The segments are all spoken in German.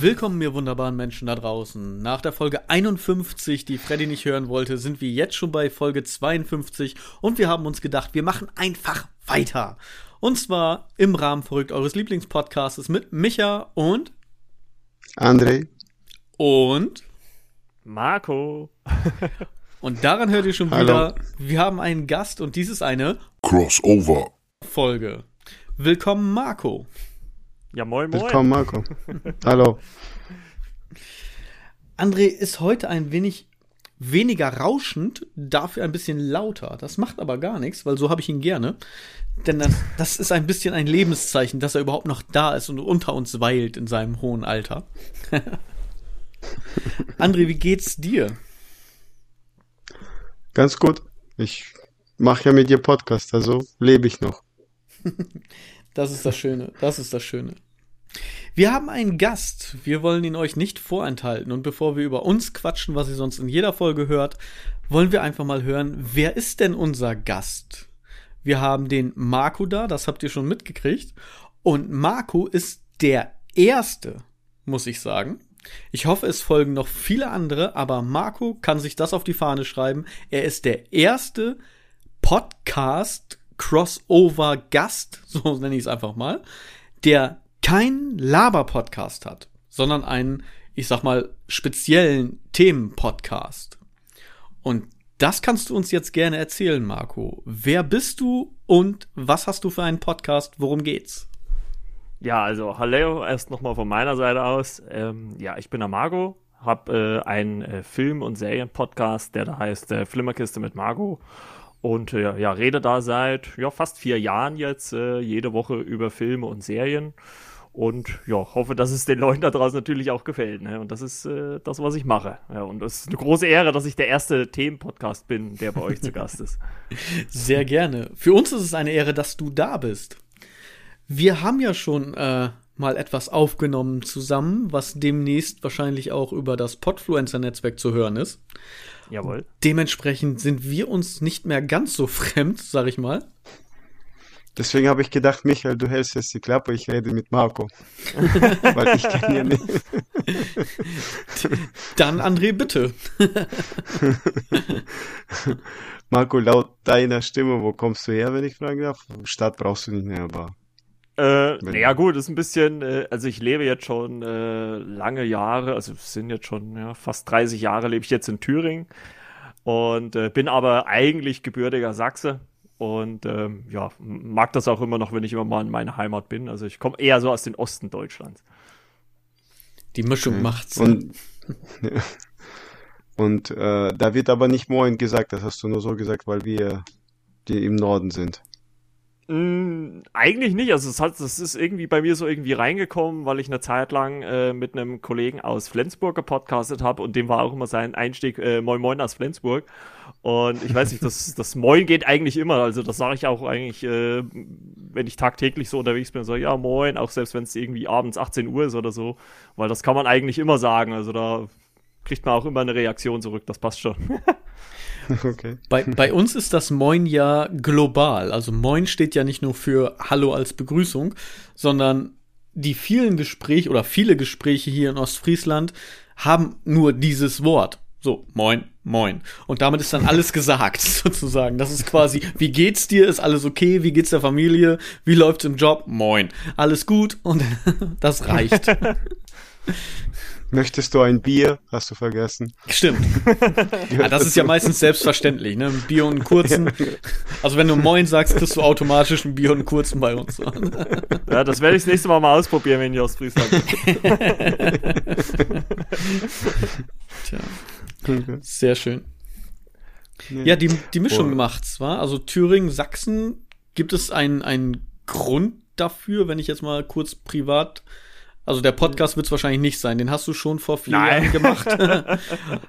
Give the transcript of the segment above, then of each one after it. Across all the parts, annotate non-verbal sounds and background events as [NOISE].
Willkommen, ihr wunderbaren Menschen da draußen. Nach der Folge 51, die Freddy nicht hören wollte, sind wir jetzt schon bei Folge 52 und wir haben uns gedacht, wir machen einfach weiter. Und zwar im Rahmen verrückt eures Lieblingspodcasts mit Micha und André und Marco. [LAUGHS] und daran hört ihr schon Hallo. wieder, wir haben einen Gast und dies ist eine Crossover. Folge. Willkommen, Marco. Ja, moin, moin. Willkommen, Marco. [LAUGHS] Hallo. André ist heute ein wenig weniger rauschend, dafür ein bisschen lauter. Das macht aber gar nichts, weil so habe ich ihn gerne. Denn das, das ist ein bisschen ein Lebenszeichen, dass er überhaupt noch da ist und unter uns weilt in seinem hohen Alter. [LAUGHS] André, wie geht's dir? Ganz gut. Ich mache ja mit dir Podcast, also lebe ich noch. [LAUGHS] Das ist das Schöne. Das ist das Schöne. Wir haben einen Gast. Wir wollen ihn euch nicht vorenthalten. Und bevor wir über uns quatschen, was ihr sonst in jeder Folge hört, wollen wir einfach mal hören, wer ist denn unser Gast? Wir haben den Marco da, das habt ihr schon mitgekriegt. Und Marco ist der Erste, muss ich sagen. Ich hoffe, es folgen noch viele andere, aber Marco kann sich das auf die Fahne schreiben. Er ist der erste Podcast Crossover Gast, [LAUGHS] so nenne ich es einfach mal, der keinen Laber-Podcast hat, sondern einen, ich sag mal, speziellen Themen-Podcast. Und das kannst du uns jetzt gerne erzählen, Marco. Wer bist du und was hast du für einen Podcast? Worum geht's? Ja, also hallo erst nochmal von meiner Seite aus. Ähm, ja, ich bin der Margot, habe äh, einen äh, Film- und Serien-Podcast, der da heißt äh, Flimmerkiste mit Margot. Und äh, ja, rede da seit ja, fast vier Jahren jetzt äh, jede Woche über Filme und Serien. Und ja, hoffe, dass es den Leuten da draußen natürlich auch gefällt. Ne? Und das ist äh, das, was ich mache. Ja, und es ist eine große Ehre, dass ich der erste Themenpodcast bin, der bei euch zu Gast ist. [LAUGHS] Sehr gerne. Für uns ist es eine Ehre, dass du da bist. Wir haben ja schon äh, mal etwas aufgenommen zusammen, was demnächst wahrscheinlich auch über das Podfluencer-Netzwerk zu hören ist. Jawohl. Dementsprechend sind wir uns nicht mehr ganz so fremd, sag ich mal. Deswegen habe ich gedacht, Michael, du hältst jetzt die Klappe, ich rede mit Marco. [LAUGHS] Weil ich kenne ja nicht. Dann André, bitte. [LAUGHS] Marco, laut deiner Stimme, wo kommst du her, wenn ich fragen darf? Stadt brauchst du nicht mehr, aber Äh, naja, gut, ist ein bisschen, äh, also ich lebe jetzt schon äh, lange Jahre, also es sind jetzt schon ja, fast 30 Jahre lebe ich jetzt in Thüringen und äh, bin aber eigentlich gebürtiger Sachse und ähm, ja, mag das auch immer noch, wenn ich immer mal in meiner Heimat bin. Also ich komme eher so aus dem Osten Deutschlands. Die Mischung macht's. Und, [LAUGHS] und äh, da wird aber nicht Moin gesagt, das hast du nur so gesagt, weil wir die im Norden sind. Mm, eigentlich nicht. Also es hat, das ist irgendwie bei mir so irgendwie reingekommen, weil ich eine Zeit lang äh, mit einem Kollegen aus Flensburg gepodcastet habe und dem war auch immer sein Einstieg äh, Moin Moin aus Flensburg. Und ich weiß nicht, das, das Moin geht eigentlich immer. Also das sage ich auch eigentlich, äh, wenn ich tagtäglich so unterwegs bin, so ja Moin, auch selbst wenn es irgendwie abends 18 Uhr ist oder so, weil das kann man eigentlich immer sagen. Also da kriegt man auch immer eine Reaktion zurück. Das passt schon. [LAUGHS] [LAUGHS] Okay. Bei, bei uns ist das Moin ja global. Also Moin steht ja nicht nur für Hallo als Begrüßung, sondern die vielen Gespräche oder viele Gespräche hier in Ostfriesland haben nur dieses Wort. So, moin, moin. Und damit ist dann alles gesagt, [LAUGHS] sozusagen. Das ist quasi, wie geht's dir? Ist alles okay? Wie geht's der Familie? Wie läuft's im Job? Moin. Alles gut? Und [LAUGHS] das reicht. Möchtest du ein Bier? Hast du vergessen. Stimmt. [LAUGHS] Ja, das ist ja meistens selbstverständlich, ne? Ein Bier und einen kurzen. Also wenn du Moin sagst, kriegst du automatisch ein Bier und einen kurzen bei uns. [LAUGHS] ja, das werde ich das nächste Mal mal ausprobieren, wenn ich aus Friesland bin. [LAUGHS] Tja, sehr schön. Ja, die, die Mischung Boah. macht's, wa? Also Thüringen, Sachsen, gibt es einen, einen Grund dafür, wenn ich jetzt mal kurz privat. Also der Podcast wird's wahrscheinlich nicht sein. Den hast du schon vor vier Nein. Jahren gemacht. [LAUGHS]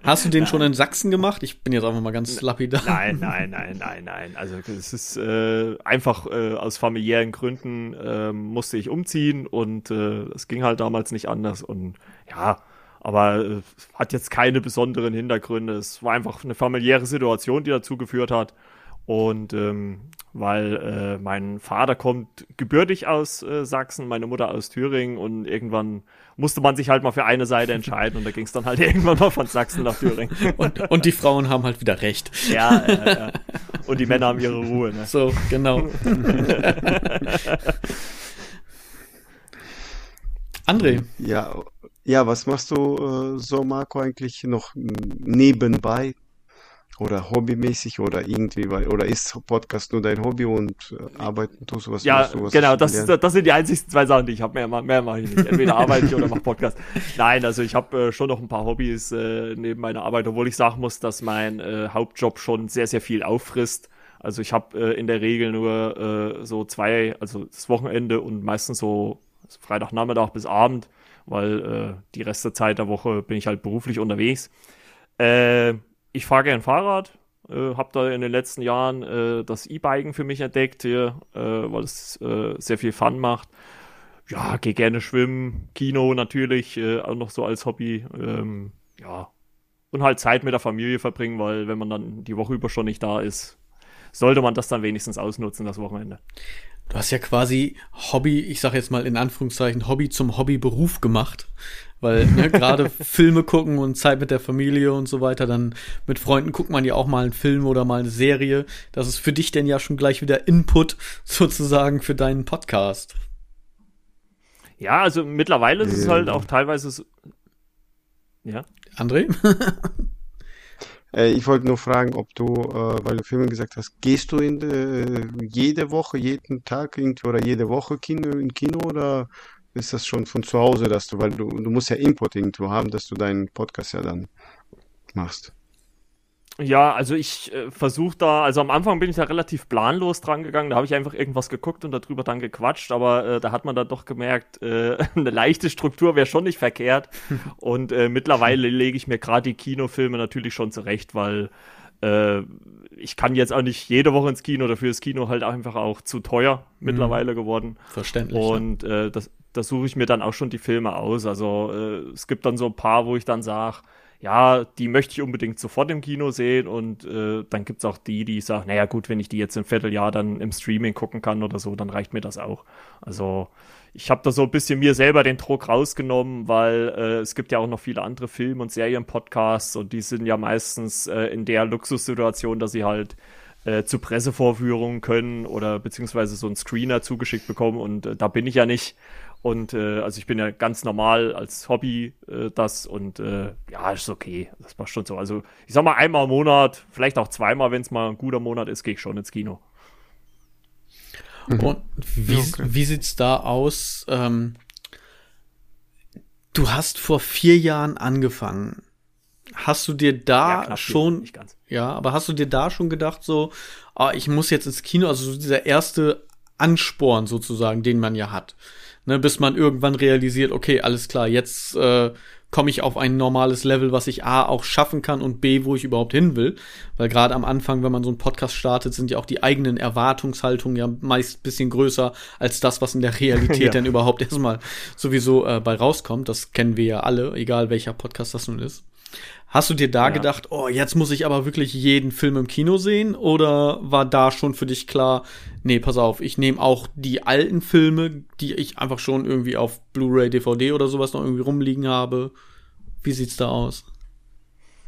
hast du den schon in Sachsen gemacht? Ich bin jetzt einfach mal ganz lapidar. Nein, nein, nein, nein, nein. Also es ist äh, einfach äh, aus familiären Gründen äh, musste ich umziehen und äh, es ging halt damals nicht anders und ja, aber äh, hat jetzt keine besonderen Hintergründe. Es war einfach eine familiäre Situation, die dazu geführt hat Und ähm, weil äh, mein Vater kommt gebürtig aus äh, Sachsen, meine Mutter aus Thüringen und irgendwann musste man sich halt mal für eine Seite entscheiden und da ging es dann halt [LAUGHS] irgendwann mal von Sachsen nach Thüringen. Und, und die Frauen haben halt wieder recht. Ja, äh, äh. und die Männer haben ihre Ruhe. Ne? So, genau. [LAUGHS] André. Ja, ja, was machst du äh, so, Marco, eigentlich noch nebenbei? Oder hobbymäßig oder irgendwie, weil, oder ist Podcast nur dein Hobby und äh, arbeiten tust du was? Ja, du, was genau, das, das sind die einzigsten zwei Sachen, die ich habe. Mehr, mehr mache ich nicht. Entweder arbeite ich oder mache Podcast. [LAUGHS] Nein, also ich habe äh, schon noch ein paar Hobbys äh, neben meiner Arbeit, obwohl ich sagen muss, dass mein äh, Hauptjob schon sehr, sehr viel auffrisst. Also ich habe äh, in der Regel nur äh, so zwei, also das Wochenende und meistens so Freitagnachmittag bis Abend, weil äh, die Rest der Zeit der Woche bin ich halt beruflich unterwegs. Äh, ich fahre gern Fahrrad, äh, habe da in den letzten Jahren äh, das E-Biken für mich entdeckt hier, äh, weil es äh, sehr viel Fun macht. Ja, gehe gerne schwimmen, Kino natürlich, äh, auch noch so als Hobby. Ähm, ja, und halt Zeit mit der Familie verbringen, weil wenn man dann die Woche über schon nicht da ist, sollte man das dann wenigstens ausnutzen, das Wochenende. Du hast ja quasi Hobby, ich sag jetzt mal in Anführungszeichen, Hobby zum Hobbyberuf gemacht. Weil ne, [LAUGHS] gerade Filme gucken und Zeit mit der Familie und so weiter, dann mit Freunden guckt man ja auch mal einen Film oder mal eine Serie. Das ist für dich denn ja schon gleich wieder Input sozusagen für deinen Podcast. Ja, also mittlerweile ist es halt auch teilweise so. Ja. André? [LAUGHS] Äh, ich wollte nur fragen, ob du, äh, weil du vorhin gesagt hast, gehst du in äh, jede Woche, jeden Tag irgendwie oder jede Woche Kino, in Kino oder ist das schon von zu Hause, dass du, weil du, du musst ja Input irgendwo haben, dass du deinen Podcast ja dann machst. Ja, also ich äh, versuche da, also am Anfang bin ich da relativ planlos dran gegangen, da habe ich einfach irgendwas geguckt und darüber dann gequatscht, aber äh, da hat man dann doch gemerkt, äh, [LAUGHS] eine leichte Struktur wäre schon nicht verkehrt [LAUGHS] und äh, mittlerweile lege ich mir gerade die Kinofilme natürlich schon zurecht, weil äh, ich kann jetzt auch nicht jede Woche ins Kino, dafür ist Kino halt einfach auch zu teuer mhm. mittlerweile geworden. Verständlich. Und äh, das, da suche ich mir dann auch schon die Filme aus. Also es gibt dann so ein paar, wo ich dann sage, ja, die möchte ich unbedingt sofort im Kino sehen und äh, dann gibt es auch die, die sagen, naja gut, wenn ich die jetzt im Vierteljahr dann im Streaming gucken kann oder so, dann reicht mir das auch. Also ich habe da so ein bisschen mir selber den Druck rausgenommen, weil äh, es gibt ja auch noch viele andere Film- und Serienpodcasts und die sind ja meistens äh, in der Luxussituation, dass sie halt äh, zu Pressevorführungen können oder beziehungsweise so einen Screener zugeschickt bekommen und äh, da bin ich ja nicht. Und äh, also ich bin ja ganz normal als Hobby äh, das und äh, ja, ist okay. Das passt schon so. Also ich sag mal einmal im Monat, vielleicht auch zweimal, wenn es mal ein guter Monat ist, gehe ich schon ins Kino. Mhm. Und wie, okay. wie sieht's da aus? Ähm, du hast vor vier Jahren angefangen. Hast du dir da ja, schon, ja, aber hast du dir da schon gedacht, so, ah, ich muss jetzt ins Kino, also so dieser erste Ansporn sozusagen, den man ja hat ne, bis man irgendwann realisiert, okay, alles klar, jetzt äh, komme ich auf ein normales Level, was ich A auch schaffen kann und B, wo ich überhaupt hin will. Weil gerade am Anfang, wenn man so einen Podcast startet, sind ja auch die eigenen Erwartungshaltungen ja meist bisschen größer als das, was in der Realität [LAUGHS] ja. dann überhaupt erstmal sowieso äh, bei rauskommt. Das kennen wir ja alle, egal welcher Podcast das nun ist. Hast du dir da ja. gedacht, oh, jetzt muss ich aber wirklich jeden Film im Kino sehen? Oder war da schon für dich klar, nee, pass auf, ich nehme auch die alten Filme, die ich einfach schon irgendwie auf Blu-ray, DVD oder sowas noch irgendwie rumliegen habe? Wie sieht's da aus?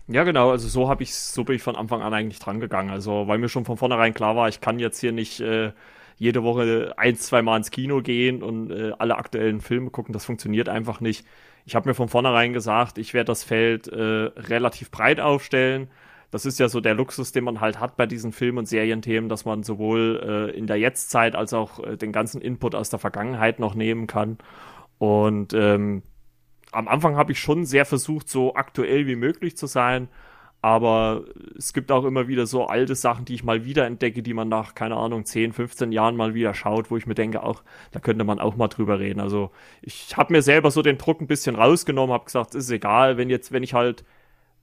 Ja, genau, also so habe ich so bin ich von Anfang an eigentlich dran gegangen. Also, weil mir schon von vornherein klar war, ich kann jetzt hier nicht äh, jede Woche ein, zwei Mal ins Kino gehen und äh, alle aktuellen Filme gucken. Das funktioniert einfach nicht ich habe mir von vornherein gesagt, ich werde das Feld äh, relativ breit aufstellen. Das ist ja so der Luxus, den man halt hat bei diesen Film- und Serienthemen, dass man sowohl äh, in der Jetztzeit als auch äh, den ganzen Input aus der Vergangenheit noch nehmen kann. Und ähm, am Anfang habe ich schon sehr versucht, so aktuell wie möglich zu sein. Aber es gibt auch immer wieder so alte Sachen, die ich mal wieder entdecke, die man nach, keine Ahnung, 10, 15 Jahren mal wieder schaut, wo ich mir denke, auch, da könnte man auch mal drüber reden. Also ich habe mir selber so den Druck ein bisschen rausgenommen, habe gesagt, ist egal, wenn jetzt, wenn ich halt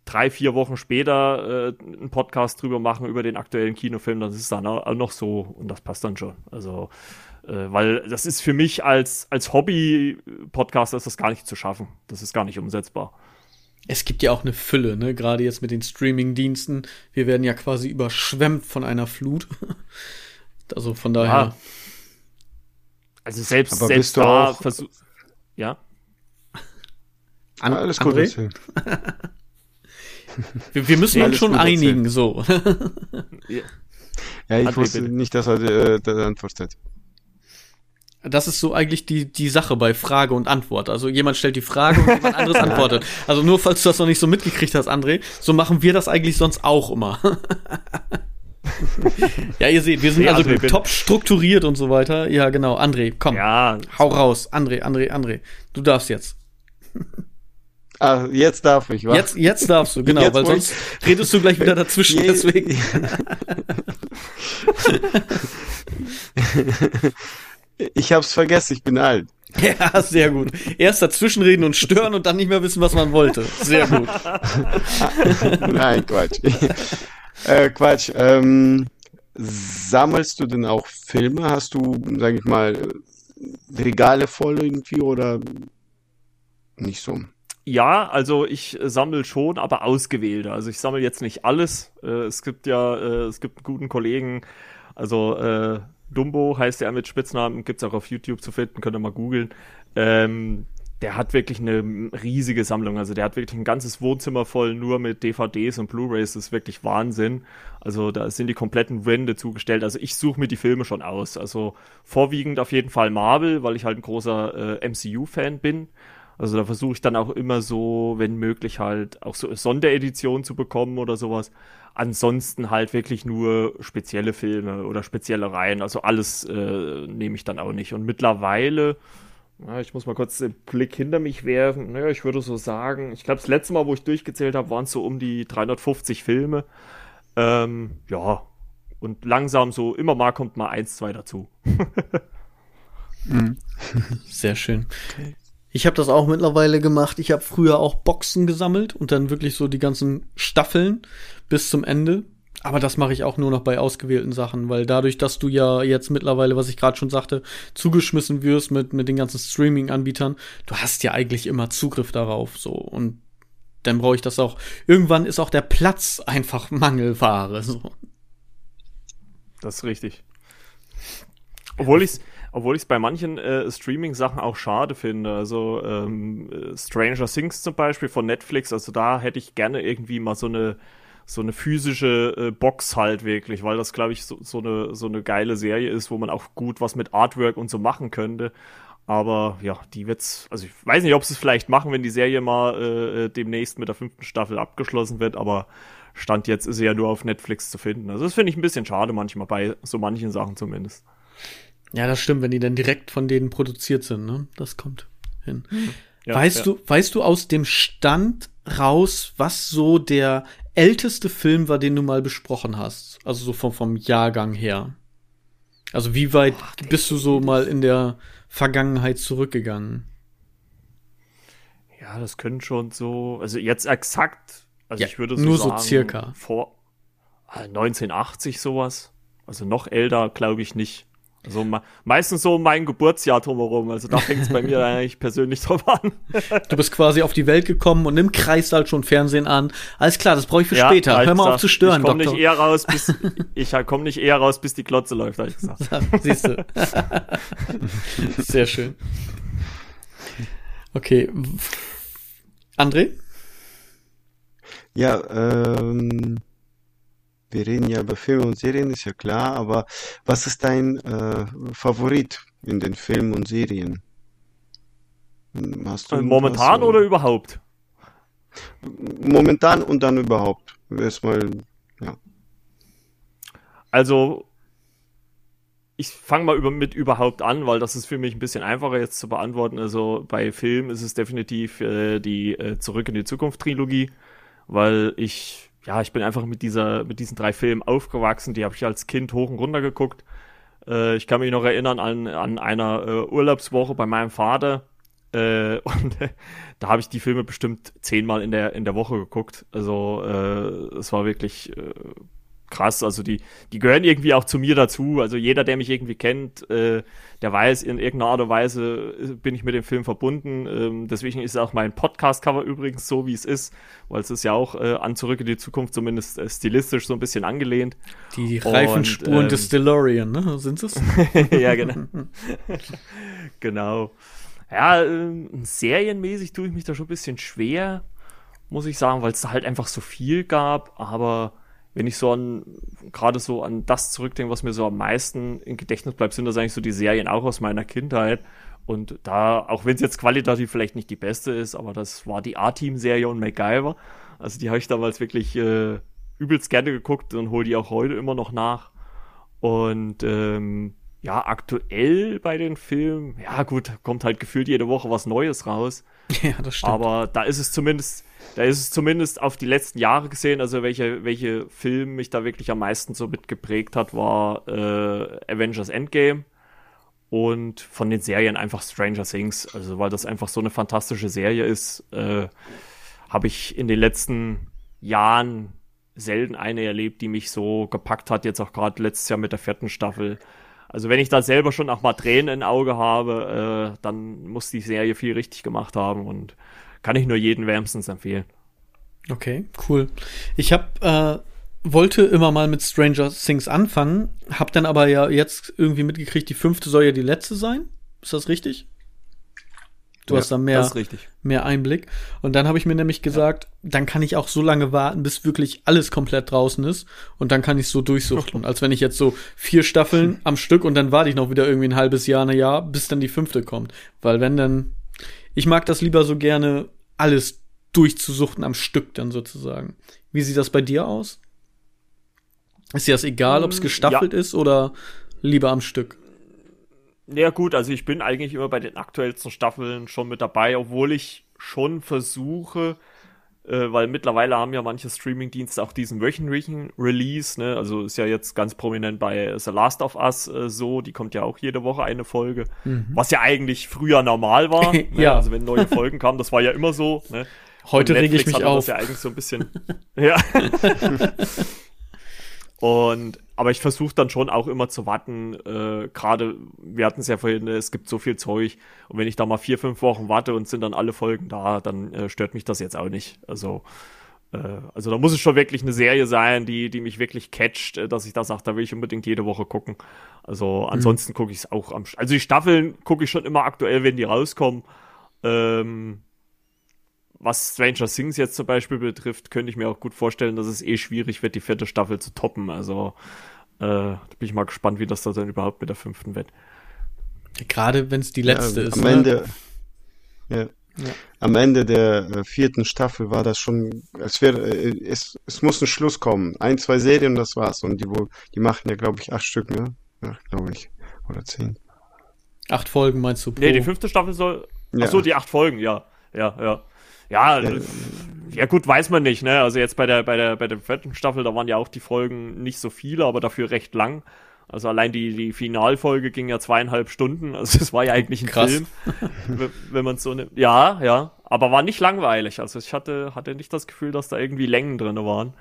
drei, vier Wochen später äh, einen Podcast drüber machen über den aktuellen Kinofilm, dann ist es dann auch noch so und das passt dann schon. Also, äh, weil das ist für mich als, als Hobby-Podcaster ist das gar nicht zu schaffen. Das ist gar nicht umsetzbar. Es gibt ja auch eine Fülle, ne? Gerade jetzt mit den Streaming-Diensten. Wir werden ja quasi überschwemmt von einer Flut. [LAUGHS] also von daher. Ja. Also selbst, Aber selbst da versuch. Ja. An alles gut. [LAUGHS] wir, wir, müssen uns schon einigen, erzählen. so. [LAUGHS] ja. ja, ich wusste nicht, dass er äh, die Antwort hat. Das ist so eigentlich die, die Sache bei Frage und Antwort. Also jemand stellt die Frage und jemand anderes [LAUGHS] antwortet. Also nur falls du das noch nicht so mitgekriegt hast, André, so machen wir das eigentlich sonst auch immer. [LAUGHS] ja, ihr seht, wir sind ja, also André, top strukturiert und so weiter. Ja, genau. André, komm. Ja, hau raus. André, André, André. Du darfst jetzt. [LAUGHS] Ah, jetzt darf ich, was? Jetzt, jetzt darfst du, genau, jetzt weil sonst redest du gleich wieder dazwischen, deswegen. Ich hab's vergessen, ich bin alt. [LAUGHS] Ja, sehr gut. Erst dazwischenreden und stören und dann nicht mehr wissen, was man wollte. Sehr gut. [LAUGHS] Nein, Quatsch. [LAUGHS] äh, Quatsch. Ähm, sammelst du denn auch Filme? Hast du, sag ich mal, Regale voll irgendwie oder nicht so? Ja, also ich sammle schon, aber ausgewählte. Also ich sammle jetzt nicht alles. Äh, es gibt ja, äh, es gibt einen guten Kollegen, also äh, Dumbo heißt er mit Spitznamen, gibt's auch auf YouTube zu finden, könnt ihr mal googeln. Ähm, der hat wirklich eine riesige Sammlung. Also der hat wirklich ein ganzes Wohnzimmer voll nur mit DVDs und Blu-rays. Das ist wirklich Wahnsinn. Also da sind die kompletten Wände zugestellt. Also ich suche mir die Filme schon aus. Also vorwiegend auf jeden Fall Marvel, weil ich halt ein großer äh, MCU-Fan bin. Also da versuche ich dann auch immer so, wenn möglich halt auch so Sondereditionen zu bekommen oder sowas. Ansonsten halt wirklich nur spezielle Filme oder spezielle Reihen. Also alles äh, nehme ich dann auch nicht. Und mittlerweile, na, ich muss mal kurz den Blick hinter mich werfen. Naja, ich würde so sagen, ich glaube, das letzte Mal, wo ich durchgezählt habe, waren es so um die 350 Filme. Ähm, ja, und langsam so, immer mal kommt mal eins, zwei dazu. [LAUGHS] Mhm. [LAUGHS] Sehr schön. Ich habe das auch mittlerweile gemacht. Ich habe früher auch Boxen gesammelt und dann wirklich so die ganzen Staffeln bis zum Ende. Aber das mache ich auch nur noch bei ausgewählten Sachen, weil dadurch, dass du ja jetzt mittlerweile, was ich gerade schon sagte, zugeschmissen wirst mit, mit den ganzen Streaming-Anbietern, du hast ja eigentlich immer Zugriff darauf, so. Und dann brauche ich das auch. Irgendwann ist auch der Platz einfach Mangelware, so. Das ist richtig. Obwohl ich obwohl ich es bei manchen äh, Streaming-Sachen auch schade finde. Also ähm, Stranger Things zum Beispiel von Netflix, also da hätte ich gerne irgendwie mal so eine so eine physische äh, Box halt wirklich, weil das, glaube ich, so, so, eine, so eine geile Serie ist, wo man auch gut was mit Artwork und so machen könnte. Aber ja, die wird's, also ich weiß nicht, ob sie es vielleicht machen, wenn die Serie mal äh, äh, demnächst mit der fünften Staffel abgeschlossen wird, aber Stand jetzt ist sie ja nur auf Netflix zu finden. Also das finde ich ein bisschen schade manchmal, bei so manchen Sachen zumindest. Ja, das stimmt, wenn die dann direkt von denen produziert sind, ne? Das kommt hin. Hm. Ja, weißt ja. du, weißt du aus dem Stand raus, was so der älteste Film war, den du mal besprochen hast? Also so vom, vom Jahrgang her. Also wie weit Boah, bist du so mal in der Vergangenheit zurückgegangen? Ja, das können schon so, also jetzt exakt, also ja, ich würde so nur sagen, so circa vor 1980 äh, sowas. Also noch älter, glaube ich nicht. Also meistens so mein Geburtsjahr drumherum. Also da fängt es bei mir [LAUGHS] eigentlich persönlich drauf an. du bist quasi auf die Welt gekommen und nimm Kreissaal schon Fernsehen an. Alles klar, das brauche ich für ja, später. Hör mal auf zu stören, ich komm Doktor. Nicht eher raus, bis, [LAUGHS] ich komme nicht eher raus, bis die Glotze läuft, habe ich gesagt. [LAUGHS] Siehst du. Sehr schön. Okay. André? Ja, ähm, wir reden ja über Filme und Serien, ist ja klar, aber was ist dein äh, Favorit in den Filmen und Serien? Hast du Momentan oder überhaupt? Momentan und dann überhaupt. Erstmal, ja. Also, ich fange mal über, mit überhaupt an, weil das ist für mich ein bisschen einfacher jetzt zu beantworten. Also bei Filmen ist es definitiv äh, die äh, Zurück in die Zukunft Trilogie, weil ich ja, ich bin einfach mit dieser, mit diesen drei Filmen aufgewachsen. Die habe ich als Kind hoch und runter geguckt. Äh, ich kann mich noch erinnern an, an einer äh, Urlaubswoche bei meinem Vater. Äh, [LAUGHS] und da habe ich die Filme bestimmt zehnmal in der, in der Woche geguckt. Also äh, es war wirklich, äh, krass. Also die, die gehören irgendwie auch zu mir dazu. Also jeder, der mich irgendwie kennt, äh, der weiß, in irgendeiner Art und Weise äh, bin ich mit dem Film verbunden. Ähm, deswegen ist auch mein Podcast-Cover übrigens so, wie es ist, weil es ist ja auch äh, an Zurück in die Zukunft zumindest äh, stilistisch so ein bisschen angelehnt. Die Reifenspuren ähm, des DeLorean, ne? Sind es? [LAUGHS] ja, genau. [LAUGHS] genau. Ja, äh, serienmäßig tue ich mich da schon ein bisschen schwer, muss ich sagen, weil es da halt einfach so viel gab, aber wenn ich so an, gerade so an das zurückdenke, was mir so am meisten im Gedächtnis bleibt, sind das eigentlich so die Serien auch aus meiner Kindheit. Und da, auch wenn es jetzt qualitativ vielleicht nicht die beste ist, aber das war die A-Team-Serie und MacGyver. Also die habe ich damals wirklich äh, übelst gerne geguckt und hole die auch heute immer noch nach. Und ähm, ja, aktuell bei den Filmen, ja gut, kommt halt gefühlt jede Woche was Neues raus. [LAUGHS] Ja, das stimmt. Aber da ist es zumindest, da ist es zumindest auf die letzten Jahre gesehen, also welche, welche Film mich da wirklich am meisten so mitgeprägt hat, war äh, Avengers Endgame und von den Serien einfach Stranger Things. Also weil das einfach so eine fantastische Serie ist, äh, habe ich in den letzten Jahren selten eine erlebt, die mich so gepackt hat, jetzt auch gerade letztes Jahr mit der vierten Staffel. Also wenn ich da selber schon auch mal Tränen im Auge habe, äh, dann muss die Serie viel richtig gemacht haben und kann ich nur jeden wärmstens empfehlen. Okay, cool. Ich habe äh, wollte immer mal mit Stranger Things anfangen, hab dann aber ja jetzt irgendwie mitgekriegt, die fünfte soll ja die letzte sein. Ist das richtig? Du ja, hast da mehr, mehr Einblick. Und dann habe ich mir nämlich gesagt, ja. dann kann ich auch so lange warten, bis wirklich alles komplett draußen ist. Und dann kann ich so durchsuchten. [LAUGHS] als wenn ich jetzt so vier Staffeln am Stück und dann warte ich noch wieder irgendwie ein halbes Jahr, ein Jahr, bis dann die fünfte kommt. Weil wenn dann, ich mag das lieber so gerne, alles durchzusuchten am Stück dann sozusagen. Wie sieht das bei dir aus? Ist dir das egal, ob es mm, gestaffelt ja. ist oder lieber am Stück? Ja gut, also ich bin eigentlich immer bei den aktuellsten Staffeln schon mit dabei, obwohl ich schon versuche, äh, weil mittlerweile haben ja manche Streamingdienste auch diesen wöchentlichen Release, ne? Also ist ja jetzt ganz prominent bei The Last of Us äh, so, die kommt ja auch jede Woche eine Folge, mhm. was ja eigentlich früher normal war. [LAUGHS] ne? ja. Also wenn neue Folgen kamen, das war ja immer so. Ne? Heute rege ich mich auf. Das ja eigentlich so ein bisschen. [LAUGHS] [LAUGHS] ja. Und aber ich versuche dann schon auch immer zu warten. Äh, Gerade, wir hatten es ja vorhin, es gibt so viel Zeug. Und wenn ich da mal vier, fünf Wochen warte und sind dann alle Folgen da, dann äh, stört mich das jetzt auch nicht. Also, äh, also da muss es schon wirklich eine Serie sein, die, die mich wirklich catcht, äh, dass ich da sage, da will ich unbedingt jede Woche gucken. Also mhm. ansonsten mhm. gucke ich es auch am. Also die Staffeln gucke ich schon immer aktuell, wenn die rauskommen. Ähm, was Stranger Things jetzt zum Beispiel betrifft, könnte ich mir auch gut vorstellen, dass es eh schwierig wird, die vierte Staffel zu toppen. Also äh, da bin ich mal gespannt, wie das da dann überhaupt mit der fünften wird. Gerade wenn es die letzte ja, ist. Am ne? Ende, ja. Ja. Am Ende der äh, vierten Staffel war das schon, als wäre, äh, es, es muss ein Schluss kommen. Ein, zwei Serien, das war's. Und die, wo, die machen ja, glaube ich, acht Stück, ne? Ja, glaube ich. Oder zehn. Acht Folgen meinst du? Pro? Nee, die fünfte Staffel soll. Ja. Ach so, die acht Folgen, ja. Ja, ja. Ja, ja, ja, gut, weiß man nicht, ne? Also jetzt bei der, bei der, bei der vierten Staffel, da waren ja auch die Folgen nicht so viele, aber dafür recht lang. Also allein die, die Finalfolge ging ja zweieinhalb Stunden. [LAUGHS] Also es war ja eigentlich ein Krass. Film, wenn man so nimmt. Ja, ja. Aber war nicht langweilig. Also ich hatte, hatte nicht das Gefühl, dass da irgendwie Längen drin waren.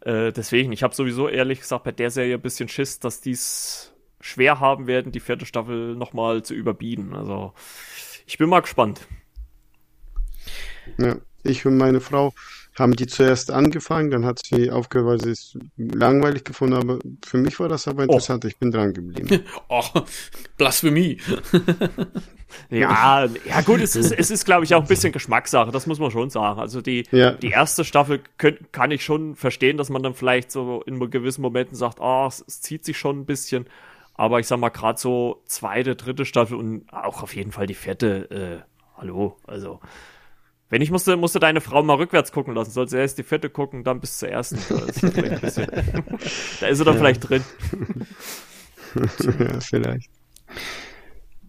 Äh, deswegen, ich habe sowieso ehrlich gesagt bei der Serie ein bisschen Schiss, dass dies schwer haben werden, die vierte Staffel nochmal zu überbieten. Also ich bin mal gespannt. Ja, ich und meine Frau haben die zuerst angefangen, dann hat sie aufgehört, weil sie es langweilig gefunden aber für mich war das aber oh. interessant, oh. ich bin dran geblieben. [LAUGHS] oh, Blasphemie. [LAUGHS] ja, ja gut, es ist, es ist glaube ich auch ein bisschen Geschmackssache, das muss man schon sagen. Also die, ja. die erste Staffel könnt, kann ich schon verstehen, dass man dann vielleicht so in gewissen Momenten sagt, oh, es, es zieht sich schon ein bisschen. Aber ich sag mal, gerade so zweite, dritte Staffel und auch auf jeden Fall die vierte, äh, hallo, also wenn ich musste, musste deine Frau mal rückwärts gucken lassen, soll sie erst die vierte gucken, dann bis zur ersten. [LAUGHS] Da ist, da ist sie dann ja. vielleicht drin. ja, vielleicht.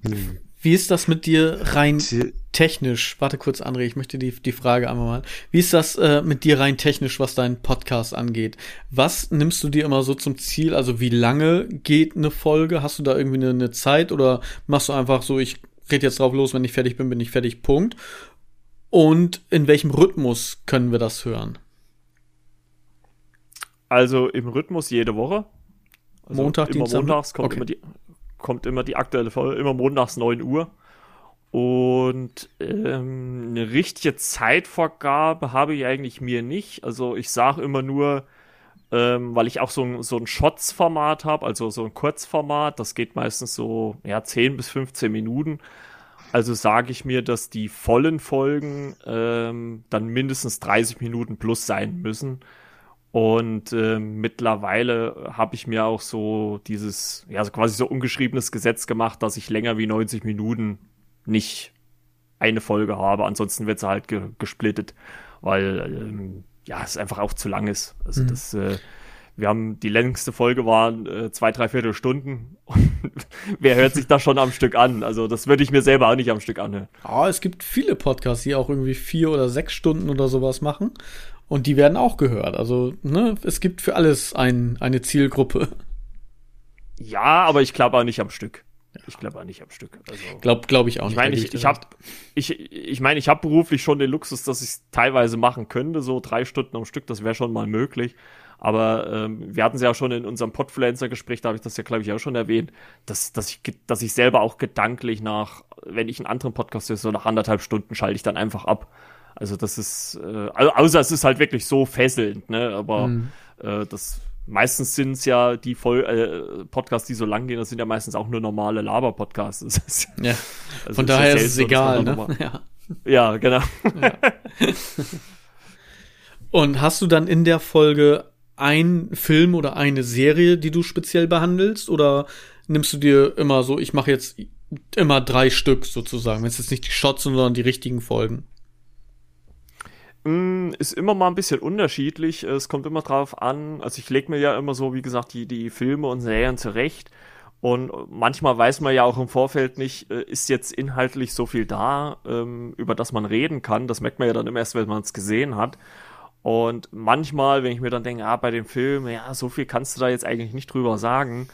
Hm. Wie ist das mit dir rein technisch? Warte kurz, André, ich möchte die, die Frage einmal mal. Wie ist das äh, mit dir rein technisch, was deinen Podcast angeht? Was nimmst du dir immer so zum Ziel? Also wie lange geht eine Folge? Hast du da irgendwie eine, eine Zeit oder machst du einfach so, ich rede jetzt drauf los, wenn ich fertig bin, bin ich fertig, Punkt? Und in welchem Rhythmus können wir das hören? Also im Rhythmus jede Woche. Also Montag, immer Dienstag? montags kommt Okay. immer die kommt immer die aktuelle Folge, immer montags 9 Uhr. Und ähm, eine richtige Zeitvorgabe habe ich eigentlich mir nicht. Also ich sage immer nur, ähm, weil ich auch so ein, so ein Shots-Format habe, also so ein Kurzformat, das geht meistens so ja, 10 bis 15 Minuten. Also sage ich mir, dass die vollen Folgen ähm, dann mindestens 30 Minuten plus sein müssen. Und ähm, mittlerweile habe ich mir auch so dieses, ja, so quasi so ungeschriebenes Gesetz gemacht, dass ich länger wie 90 Minuten nicht eine Folge habe. Ansonsten wird sie halt ge gesplittet, weil ähm, ja, es einfach auch zu lang ist. Also Mhm. das, äh, wir haben die längste Folge waren äh, zwei, drei Viertelstunden. Und [LAUGHS] wer hört sich das schon am Stück an? Also das würde ich mir selber auch nicht am Stück anhören. Ah, es gibt viele Podcasts, die auch irgendwie vier oder sechs Stunden oder sowas machen. Und die werden auch gehört. Also, ne, es gibt für alles ein, eine Zielgruppe. Ja, aber ich glaube auch nicht am Stück. Ich glaube auch nicht am Stück. Also, Glaub, glaube ich auch ich nicht. meine, ich, gebe ich dir habe ich, ich meine, ich habe beruflich schon den Luxus, dass ich es teilweise machen könnte, so drei Stunden am Stück, das wäre schon mal möglich. Aber ähm, wir hatten es ja schon in unserem Podfluencer-Gespräch, da habe ich das ja, glaube ich, auch schon erwähnt, dass, dass, ich, dass ich selber auch gedanklich nach, wenn ich einen anderen Podcast höre, so nach anderthalb Stunden schalte ich dann einfach ab. Also das ist, äh, also, außer es ist halt wirklich so fesselnd, ne? Aber Mhm. äh, das meistens sind es ja die Voll äh, Podcasts, die so lang gehen, das sind ja meistens auch nur normale Laber-Podcasts. [LAUGHS] Ja. also Von ist ja daher ist es egal, ne? Ja. Ja, genau. [LAUGHS] Und hast du dann in der Folge einen Film oder eine Serie, die du speziell behandelst? Oder nimmst du dir immer so, ich mache jetzt immer drei Stück sozusagen, wenn es jetzt nicht die Shots sind, sondern die richtigen Folgen? Mm, Ist immer mal ein bisschen unterschiedlich. Es kommt immer drauf an. Also ich lege mir ja immer so, wie gesagt, die, die Filme und Serien zurecht. Und manchmal weiß man ja auch im Vorfeld nicht, äh, ist jetzt inhaltlich so viel da, ähm, über das man reden kann. Das merkt man ja dann immer erst, wenn man es gesehen hat. Und manchmal, wenn ich mir dann denke, ah, bei dem Film, ja, so viel kannst du da jetzt eigentlich nicht drüber sagen,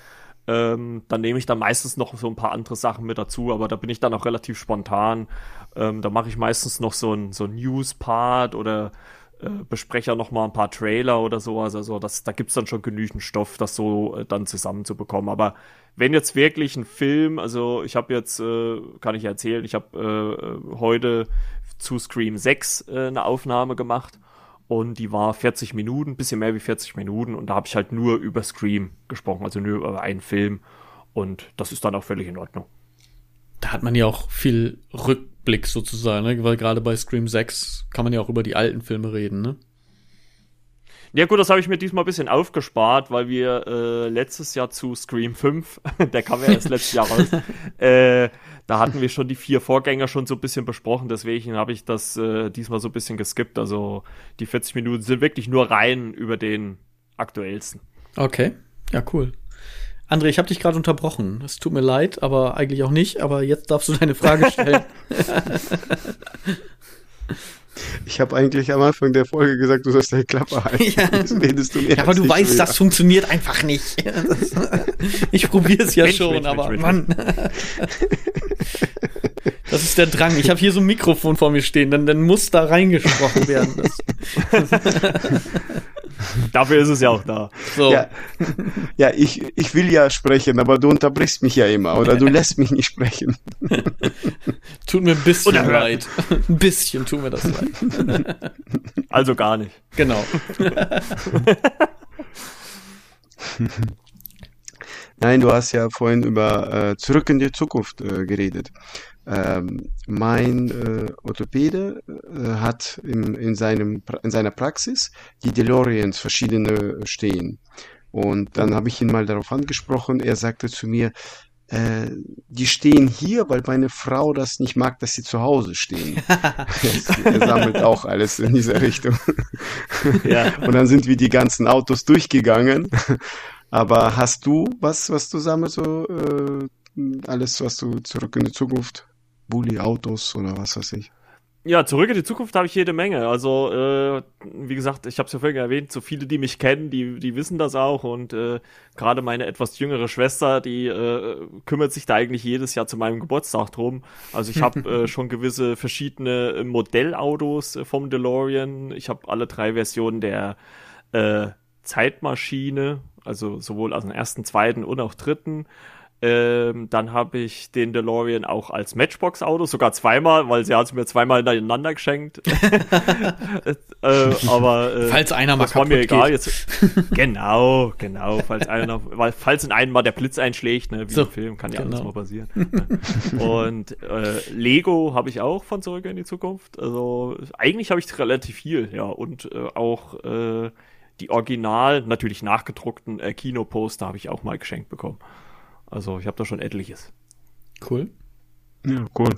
ähm, dann nehme ich dann meistens noch so ein paar andere Sachen mit dazu, aber da bin ich dann auch relativ spontan. Ähm, da mache ich meistens noch so ein, so ein News-Part oder äh, bespreche noch mal ein paar Trailer oder sowas. Also das, da gibt's dann schon genügend Stoff, das so äh, dann zusammenzubekommen. Aber wenn jetzt wirklich ein Film, also ich habe jetzt, äh, kann ich erzählen, ich habe äh, heute zu Scream 6 äh, eine Aufnahme gemacht und die war 40 Minuten, bisschen mehr wie 40 Minuten und da habe ich halt nur über Scream gesprochen, also nur über einen Film und das ist dann auch völlig in Ordnung. Da hat man ja auch viel Rückblick sozusagen, ne? weil gerade bei Scream 6 kann man ja auch über die alten Filme reden, ne? Ja gut, das habe ich mir diesmal ein bisschen aufgespart, weil wir äh, letztes Jahr zu Scream 5, [LAUGHS] der kam ja erst letztes Jahr raus, [LAUGHS] äh, da hatten wir schon die vier Vorgänger schon so ein bisschen besprochen, deswegen habe ich das äh, diesmal so ein bisschen geskippt. Also die 40 Minuten sind wirklich nur rein über den aktuellsten. Okay, ja, cool. André, ich habe dich gerade unterbrochen. Es tut mir leid, aber eigentlich auch nicht. Aber jetzt darfst du deine Frage stellen. [LAUGHS] Ich habe eigentlich am Anfang der Folge gesagt, du sollst deine Klappe [LAUGHS] halten. Ja. Du aber du weißt, wieder. das funktioniert einfach nicht. [LAUGHS] Ich probiere es ja Mensch, schon, Mensch, aber Mensch, Mann. [LAUGHS] Das ist der Drang. Ich habe hier so ein Mikrofon vor mir stehen, dann, dann muss da reingesprochen werden. [LAUGHS] Dafür ist es ja auch da. so. Ja, [LAUGHS] ja ich, ich will ja sprechen, aber du unterbrichst mich ja immer oder du lässt mich nicht sprechen. [LAUGHS] Tut mir ein bisschen Unerhört. leid. Ein bisschen tut mir das leid. Also gar nicht. Genau. Nein, du hast ja vorhin über äh, Zurück in die Zukunft äh, geredet. Ähm, mein äh, Orthopäde äh, hat im, in, seinem, in seiner Praxis die DeLoreans verschiedene stehen. Und dann habe ich ihn mal darauf angesprochen. Er sagte zu mir, äh, die stehen hier, weil meine Frau das nicht mag, dass sie zu Hause stehen. [LAUGHS] er sammelt auch alles in dieser Richtung. [LAUGHS] Ja. Und dann sind wir die ganzen Autos durchgegangen. Aber hast du was, was du sammelst, so äh, alles, was du zurück in die Zukunft, Bulli, Autos oder was weiß ich? Ja, zurück in die Zukunft habe ich jede Menge. Also, äh, wie gesagt, ich habe es ja vorhin erwähnt, so viele, die mich kennen, die, die wissen das auch. Und äh, gerade meine etwas jüngere Schwester, die äh, kümmert sich da eigentlich jedes Jahr zu meinem Geburtstag drum. Also ich habe [LAUGHS] äh, schon gewisse verschiedene äh, Modellautos äh, vom DeLorean. Ich habe alle drei Versionen der äh, Zeitmaschine, also sowohl aus dem ersten, zweiten und auch dritten. Ähm, dann habe ich den DeLorean auch als Matchbox-Auto, sogar zweimal, weil sie hat es mir zweimal hintereinander geschenkt. [LAUGHS] äh, aber äh, falls einer mal das war mir egal. Jetzt, [LAUGHS] genau, genau. Falls einer, weil falls in einem mal der Blitz einschlägt, ne, wie so, im Film, kann ja genau. alles mal passieren. [LAUGHS] Und äh, Lego habe ich auch von Zurück in die Zukunft. Also eigentlich habe ich relativ viel, ja. Und äh, auch äh, die Original, natürlich nachgedruckten äh, Kinoposter habe ich auch mal geschenkt bekommen. Also ich habe da schon etliches. Cool. Ja, cool.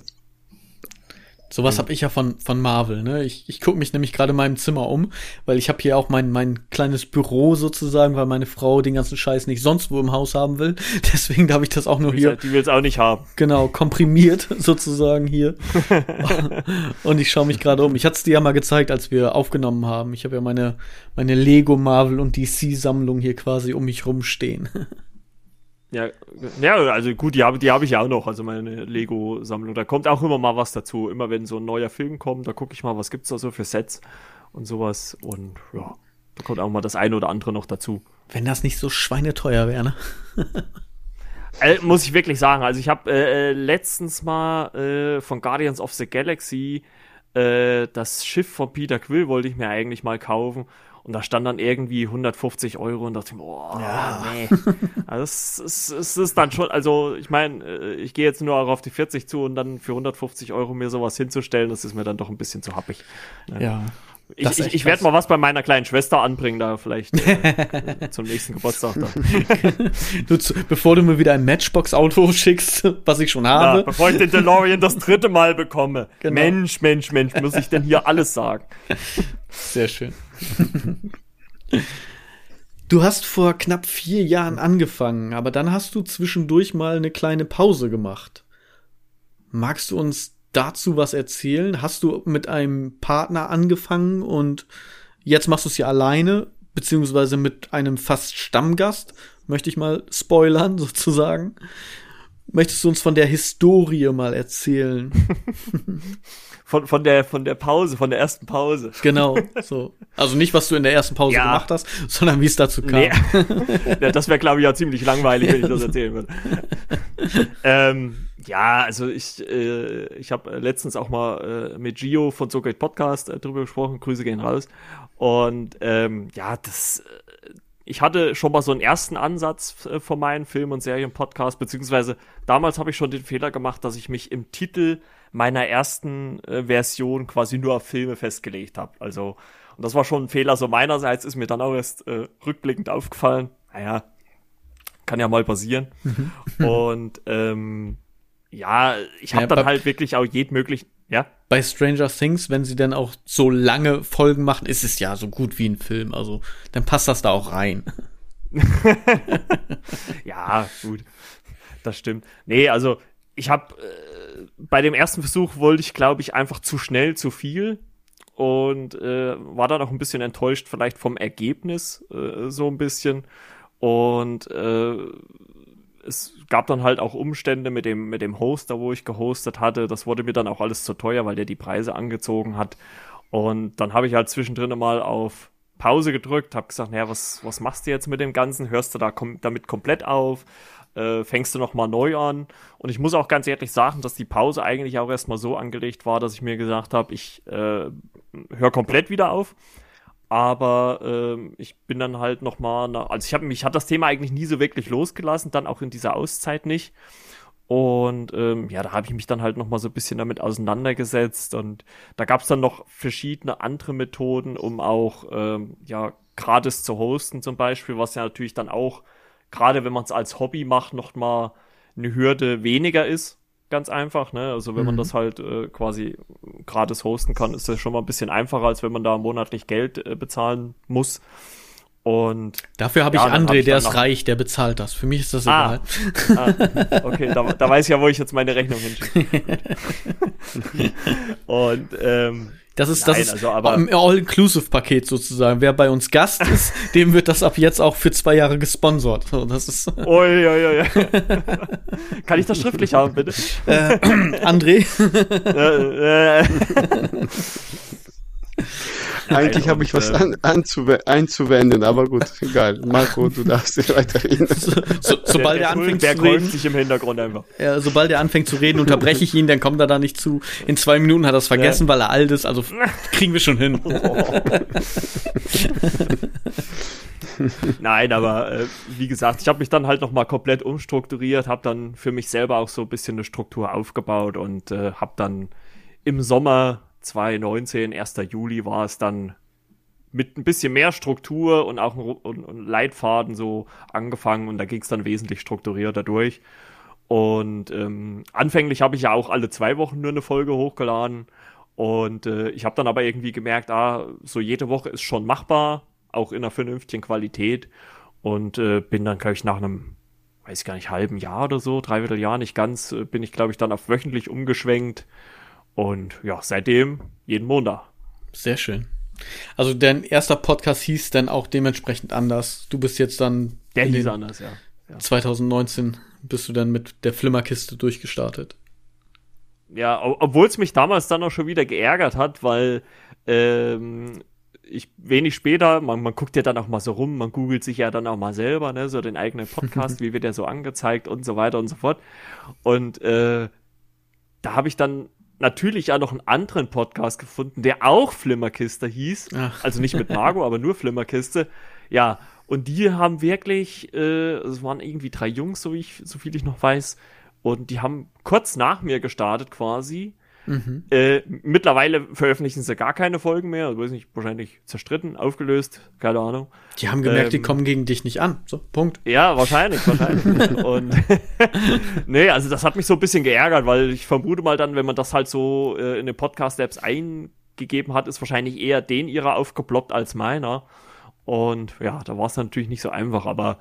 Sowas mhm. habe ich ja von, von Marvel, ne? Ich, ich gucke mich nämlich gerade in meinem Zimmer um, weil ich habe hier auch mein, mein kleines Büro sozusagen, weil meine Frau den ganzen Scheiß nicht sonst wo im Haus haben will. [LAUGHS] Deswegen darf ich das auch nur hier. Die will es auch nicht haben. Genau, komprimiert [LAUGHS] sozusagen hier. [LAUGHS] Und ich schaue mich gerade um. Ich hatte es dir ja mal gezeigt, als wir aufgenommen haben. Ich habe ja meine, meine Lego, Marvel und DC-Sammlung hier quasi um mich rumstehen. Ja, ja, also gut, die habe die hab ich ja auch noch, also meine Lego-Sammlung. Da kommt auch immer mal was dazu. Immer wenn so ein neuer Film kommt, da gucke ich mal, was gibt's da so für Sets und sowas. Und ja, da kommt auch mal das eine oder andere noch dazu. Wenn das nicht so schweineteuer wäre, ne? [LAUGHS] äh, muss ich wirklich sagen. Also ich habe äh, äh, letztens mal äh, von Guardians of the Galaxy äh, das Schiff von Peter Quill wollte ich mir eigentlich mal kaufen. Und da stand dann irgendwie 150 Euro und dachte ich, boah, ja. nee. Also es, es, es ist dann schon, also ich meine, äh, ich gehe jetzt nur auch auf die 40 zu und dann für 150 Euro mir sowas hinzustellen, das ist mir dann doch ein bisschen zu happig. Ja. Ich, ich, ich werde mal was bei meiner kleinen Schwester anbringen, da vielleicht äh, [LAUGHS] zum nächsten Geburtstag. [LAUGHS] Du, bevor du mir wieder ein Matchbox-Auto [LAUGHS] schickst, was ich schon habe. Ja, bevor ich den DeLorean das dritte Mal bekomme. Genau. Mensch, Mensch, Mensch, muss ich denn hier alles sagen? Sehr schön. Du hast vor knapp vier Jahren angefangen, aber dann hast du zwischendurch mal eine kleine Pause gemacht. Magst du uns dazu was erzählen? Hast du mit einem Partner angefangen und jetzt machst du es ja alleine, beziehungsweise mit einem fast Stammgast? Möchte ich mal spoilern, [LAUGHS] sozusagen. Möchtest du uns von der Historie mal erzählen? [LAUGHS] von, von, der, von der Pause, von der ersten Pause. Genau, so. Also nicht, was du in der ersten Pause ja. gemacht hast, sondern wie es dazu kam. Nee. ja, das wäre, glaube ich, ja ziemlich langweilig, wenn ich das erzählen würde. ähm, ja, also ich, äh, ich habe letztens auch mal äh, mit Gio von So Podcast äh, drüber gesprochen. Grüße gehen raus. Und ähm, ja, das ich hatte schon mal so einen ersten Ansatz äh, von meinen Film- und Serien-Podcast, beziehungsweise damals habe ich schon den Fehler gemacht, dass ich mich im Titel meiner ersten äh, Version quasi nur auf Filme festgelegt habe. Also, und das war schon ein Fehler so meinerseits, ist mir dann auch erst äh, rückblickend aufgefallen. Naja, kann ja mal passieren. Mhm. [LAUGHS] und ähm, ja, ich habe ja, dann halt wirklich auch jeden möglichen ja. Bei Stranger Things, wenn sie dann auch so lange Folgen machen, ist es ja so gut wie ein Film. Also dann passt das da auch rein. [LAUGHS] [LAUGHS] ja, gut. Das stimmt. Nee, also ich habe äh, bei dem ersten Versuch wollte ich, glaube ich, einfach zu schnell zu viel und äh, war dann auch ein bisschen enttäuscht vielleicht vom Ergebnis äh, so ein bisschen und äh, es gab dann halt auch Umstände mit dem, mit dem Hoster, wo ich gehostet hatte. Das wurde mir dann auch alles zu teuer, weil der die Preise angezogen hat. Und dann habe ich halt zwischendrin mal auf Pause gedrückt, habe gesagt, naja, was, was machst du jetzt mit dem Ganzen? Hörst du da kom damit komplett auf? Äh, fängst du nochmal neu an? Und ich muss auch ganz ehrlich sagen, dass die Pause eigentlich auch erstmal so angelegt war, dass ich mir gesagt habe, ich äh, höre komplett wieder auf aber ähm, ich bin dann halt noch mal, also ich habe mich hat das Thema eigentlich nie so wirklich losgelassen, dann auch in dieser Auszeit nicht. Und ähm, ja, da habe ich mich dann halt noch mal so ein bisschen damit auseinandergesetzt und da gab es dann noch verschiedene andere Methoden, um auch ähm, ja gratis zu hosten zum Beispiel, was ja natürlich dann auch gerade wenn man es als Hobby macht noch mal eine Hürde weniger ist ganz einfach. Ne? Also wenn mhm. man das halt äh, quasi gratis hosten kann, ist das schon mal ein bisschen einfacher, als wenn man da monatlich Geld äh, bezahlen muss. Und dafür habe ich ja, André, hab ich der ist reich, der bezahlt das. Für mich ist das ah, egal. Ah, okay, da, da weiß ich ja, wo ich jetzt meine Rechnung hinschicke. [LAUGHS] Und ähm, das ist, Nein, das ist also, im All-Inclusive-Paket sozusagen. Wer bei uns Gast ist, [LAUGHS] dem wird das ab jetzt auch für zwei Jahre gesponsert. So, das ist. Ui, ui, ui. [LAUGHS] Kann ich das schriftlich haben, bitte? Äh, [CLEARS THROAT] André. [LAUGHS] Eigentlich habe ich was an, anzuwe einzuwenden, aber gut, egal. Marco, du darfst weiterreden. [LAUGHS] So, so, sobald er anfängt der zu reden, sich im Hintergrund einfach. ja, sobald er anfängt zu reden, unterbreche ich ihn, dann kommt er da nicht zu. In zwei Minuten hat er es vergessen, weil er alt ist, also [LAUGHS] kriegen wir schon hin. Nein, aber äh, wie gesagt, ich habe mich dann halt nochmal komplett umstrukturiert, habe dann für mich selber auch so ein bisschen eine Struktur aufgebaut und äh, habe dann im Sommer 2019, 1. Juli war es dann mit ein bisschen mehr Struktur und auch ein, Leitfaden so angefangen und da ging es dann wesentlich strukturierter durch. Und ähm, anfänglich habe ich ja auch alle zwei Wochen nur eine Folge hochgeladen. Und äh, ich habe dann aber irgendwie gemerkt, ah, so jede Woche ist schon machbar, auch in einer vernünftigen Qualität. Und äh, bin dann, glaube ich, nach einem, weiß ich gar nicht, halben Jahr oder so, dreiviertel Jahr nicht ganz, äh, bin ich, glaube ich, dann auf wöchentlich umgeschwenkt. Und ja, seitdem jeden Montag. Sehr schön. Also dein erster Podcast hieß dann auch dementsprechend anders. Du bist jetzt dann Der hieß anders, ja. ja. 2019 bist du dann mit der Flimmerkiste durchgestartet. Ja, obwohl es mich damals dann auch schon wieder geärgert hat, weil ähm, ich wenig später, man, man guckt ja dann auch mal so rum, man googelt sich ja dann auch mal selber, ne, so den eigenen [LAUGHS] Podcast, wie wird der so angezeigt und so weiter und so fort. Und äh, da habe ich dann natürlich auch noch einen anderen Podcast gefunden, der auch Flimmerkiste hieß. Ach. Also nicht mit Margot, aber nur Flimmerkiste. Ja, und die haben wirklich, äh, es waren irgendwie drei Jungs, so, wie ich, so viel ich noch weiß, und die haben kurz nach mir gestartet quasi. Mhm. Äh, mittlerweile veröffentlichen sie gar keine Folgen mehr, also weiß nicht, wahrscheinlich zerstritten, aufgelöst, keine Ahnung. Die haben gemerkt, die Ähm, kommen gegen dich nicht an. So, Punkt. Ja, wahrscheinlich, wahrscheinlich. [LAUGHS] und [LAUGHS] nee, also das hat mich so ein bisschen geärgert, weil ich vermute mal dann, wenn man das halt so äh, in den Podcast-Apps eingegeben hat, ist wahrscheinlich eher den ihrer aufgeploppt als meiner. Und ja, da war es natürlich nicht so einfach, aber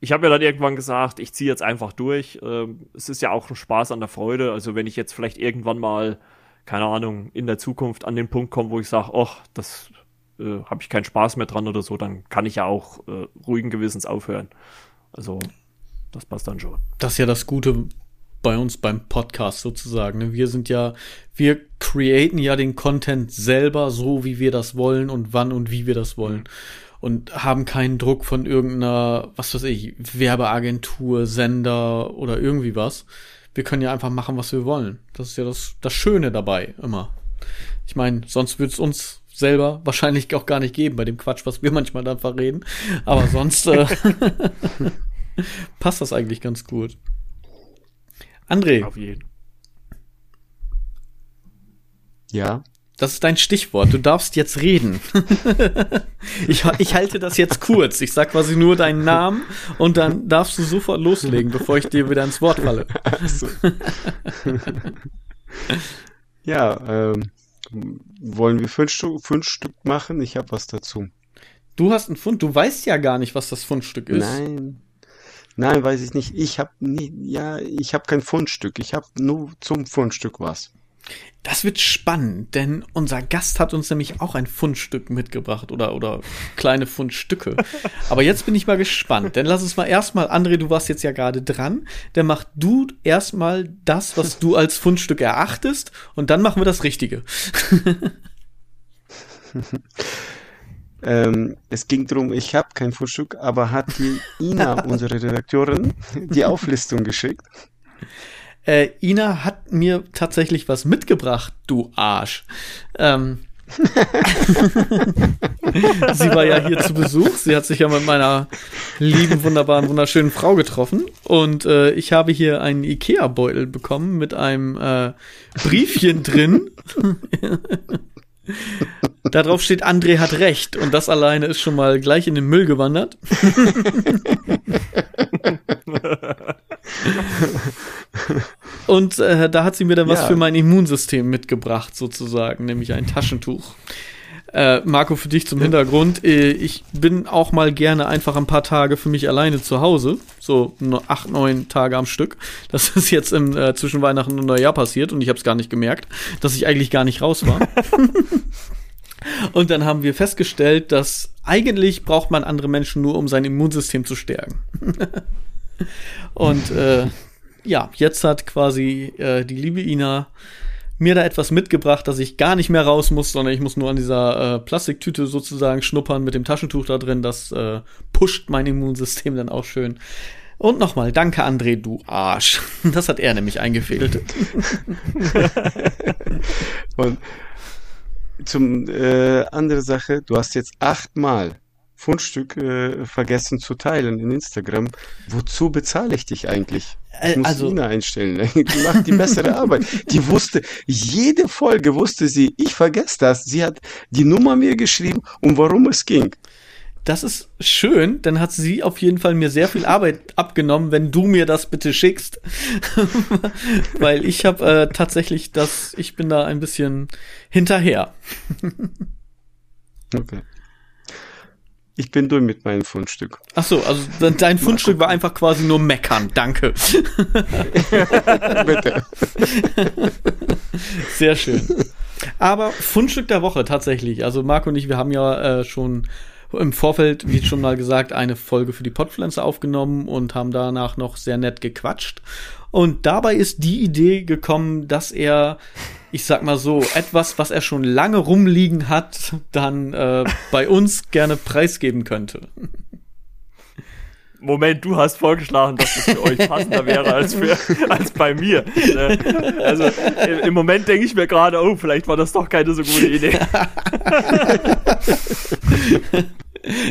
ich habe mir dann irgendwann gesagt, ich ziehe jetzt einfach durch. Ähm, es ist ja auch ein Spaß an der Freude. Also wenn ich jetzt vielleicht irgendwann mal, keine Ahnung, in der Zukunft an den Punkt komme, wo ich sage, ach, das äh, habe ich keinen Spaß mehr dran oder so, dann kann ich ja auch äh, ruhigen Gewissens aufhören. Also das passt dann schon. Das ist ja das Gute bei uns beim Podcast sozusagen. ne? Wir sind ja, wir createn ja den Content selber so, wie wir das wollen und wann und wie wir das wollen. Und haben keinen Druck von irgendeiner, was weiß ich, Werbeagentur, Sender oder irgendwie was. Wir können ja einfach machen, was wir wollen. Das ist ja das, das Schöne dabei immer. Ich meine, sonst würde es uns selber wahrscheinlich auch gar nicht geben bei dem Quatsch, was wir manchmal dann verreden. Aber sonst äh, [LAUGHS] passt das eigentlich ganz gut. André, Auf jeden. Ja. Das ist dein Stichwort. Du darfst jetzt reden. [LAUGHS] ich, ich halte das jetzt kurz. Ich sag quasi nur deinen Namen und dann darfst du sofort loslegen, bevor ich dir wieder ins Wort falle. Also. [LAUGHS] ja, ähm, wollen wir fünf, fünf Stück machen? Ich habe was dazu. Du hast einen Fund. Du weißt ja gar nicht, was das Fundstück ist. Nein. Nein, weiß ich nicht. Ich habe nie, ja, ich habe kein Fundstück. Ich habe nur zum Fundstück was. Das wird spannend, denn unser Gast hat uns nämlich auch ein Fundstück mitgebracht oder, oder kleine Fundstücke. [LAUGHS] Aber jetzt bin ich mal gespannt, denn lass uns mal erstmal, André, du warst jetzt ja gerade dran, dann mach du erstmal das, was du als Fundstück erachtest und dann machen wir das Richtige. [LAUGHS] Ähm, es ging darum, ich habe kein Fundstück, aber hat die Ina, [LAUGHS] unsere Redakteurin, die Auflistung geschickt. Äh, Ina hat mir tatsächlich was mitgebracht, du Arsch. Ähm, [LAUGHS] sie war ja hier zu Besuch. Sie hat sich ja mit meiner lieben, wunderbaren, wunderschönen Frau getroffen. Und äh, ich habe hier einen Ikea-Beutel bekommen mit einem äh, Briefchen drin. [LAUGHS] Darauf steht, André hat recht. Und das alleine ist schon mal gleich in den Müll gewandert. [LAUGHS] [LAUGHS] Und äh, da hat sie mir dann was Ja. für mein Immunsystem mitgebracht, sozusagen, nämlich ein Taschentuch. Äh, Marco, für dich zum Hintergrund, äh, ich bin auch mal gerne einfach ein paar Tage für mich alleine zu Hause, so acht, neun Tage am Stück. Das [LAUGHS] ist jetzt im, äh, zwischen Weihnachten und Neujahr passiert und ich habe es gar nicht gemerkt, dass ich eigentlich gar nicht raus war. [LAUGHS] und dann haben wir festgestellt, dass eigentlich braucht man andere Menschen nur, um sein Immunsystem zu stärken. und äh, ja, jetzt hat quasi äh, die liebe Ina mir da etwas mitgebracht, dass ich gar nicht mehr raus muss, sondern ich muss nur an dieser äh, Plastiktüte sozusagen schnuppern mit dem Taschentuch da drin. Das äh, pusht mein Immunsystem dann auch schön. Und nochmal, danke André, du Arsch. [LAUGHS] Das hat er nämlich eingefädelt. [LAUGHS] Und zum äh, andere Sache, du hast jetzt achtmal Fundstück äh, vergessen zu teilen in Instagram. Wozu bezahle ich dich eigentlich? Ich muss also, Ina einstellen. [LAUGHS] Die macht die bessere Arbeit. Die wusste, jede Folge wusste sie, ich vergesse das. Sie hat die Nummer mir geschrieben, um warum es ging. Das ist schön, dann hat sie auf jeden Fall mir sehr viel Arbeit abgenommen, wenn du mir das bitte schickst. [LAUGHS] Weil ich habe äh, tatsächlich das, ich bin da ein bisschen hinterher. [LAUGHS] okay. Ich bin durch mit meinem Fundstück. Ach so, also dein Fundstück war einfach quasi nur meckern. Danke. [LAUGHS] Bitte. [LAUGHS] Sehr schön. Aber Fundstück der Woche tatsächlich. Also Marco und ich, wir haben ja äh, schon im Vorfeld, wie schon mal gesagt, eine Folge für die Podpflanze aufgenommen und haben danach noch sehr nett gequatscht. Und dabei ist die Idee gekommen, dass er, ich sag mal so, etwas, was er schon lange rumliegen hat, dann äh, bei uns gerne preisgeben könnte. Moment, du hast vorgeschlagen, dass das für euch passender wäre als, für, als bei mir. Ne? Also im Moment denke ich mir gerade, oh, vielleicht war das doch keine so gute Idee. [LAUGHS]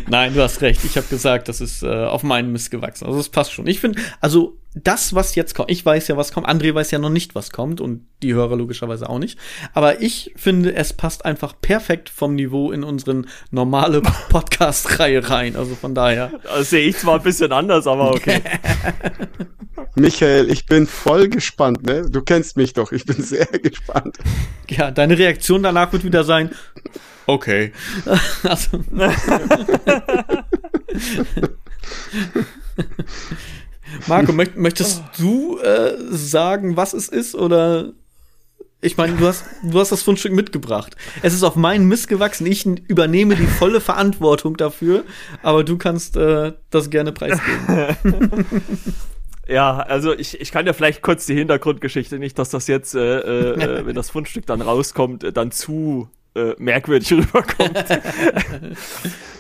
Nein, du hast recht. Ich habe gesagt, das ist äh, auf meinen Mist gewachsen. Also es passt schon. Ich finde, also das, was jetzt kommt, ich weiß ja, was kommt. André weiß ja noch nicht, was kommt und die Hörer logischerweise auch nicht. Aber ich finde, es passt einfach perfekt vom Niveau in unseren normale [LAUGHS] Podcast-Reihe rein. Also von daher. Das sehe ich zwar ein bisschen anders, aber okay. [LAUGHS] Michael, ich bin voll gespannt, ne? Du kennst mich doch. Ich bin sehr [LAUGHS] gespannt. Ja, deine Reaktion danach wird wieder sein. Okay. also. Marco, [LAUGHS] möchtest du äh, sagen, was es ist oder? Ich meine, du hast, du hast das Fundstück mitgebracht. Es ist auf meinen Mist gewachsen. Ich übernehme die volle Verantwortung dafür, aber du kannst äh, das gerne preisgeben. [LAUGHS] Ja, also ich, ich kann ja vielleicht kurz die Hintergrundgeschichte, nicht, dass das jetzt, äh, äh, [LAUGHS] wenn das Fundstück dann rauskommt, dann zu äh, merkwürdig [LAUGHS] rüberkommt. [LAUGHS]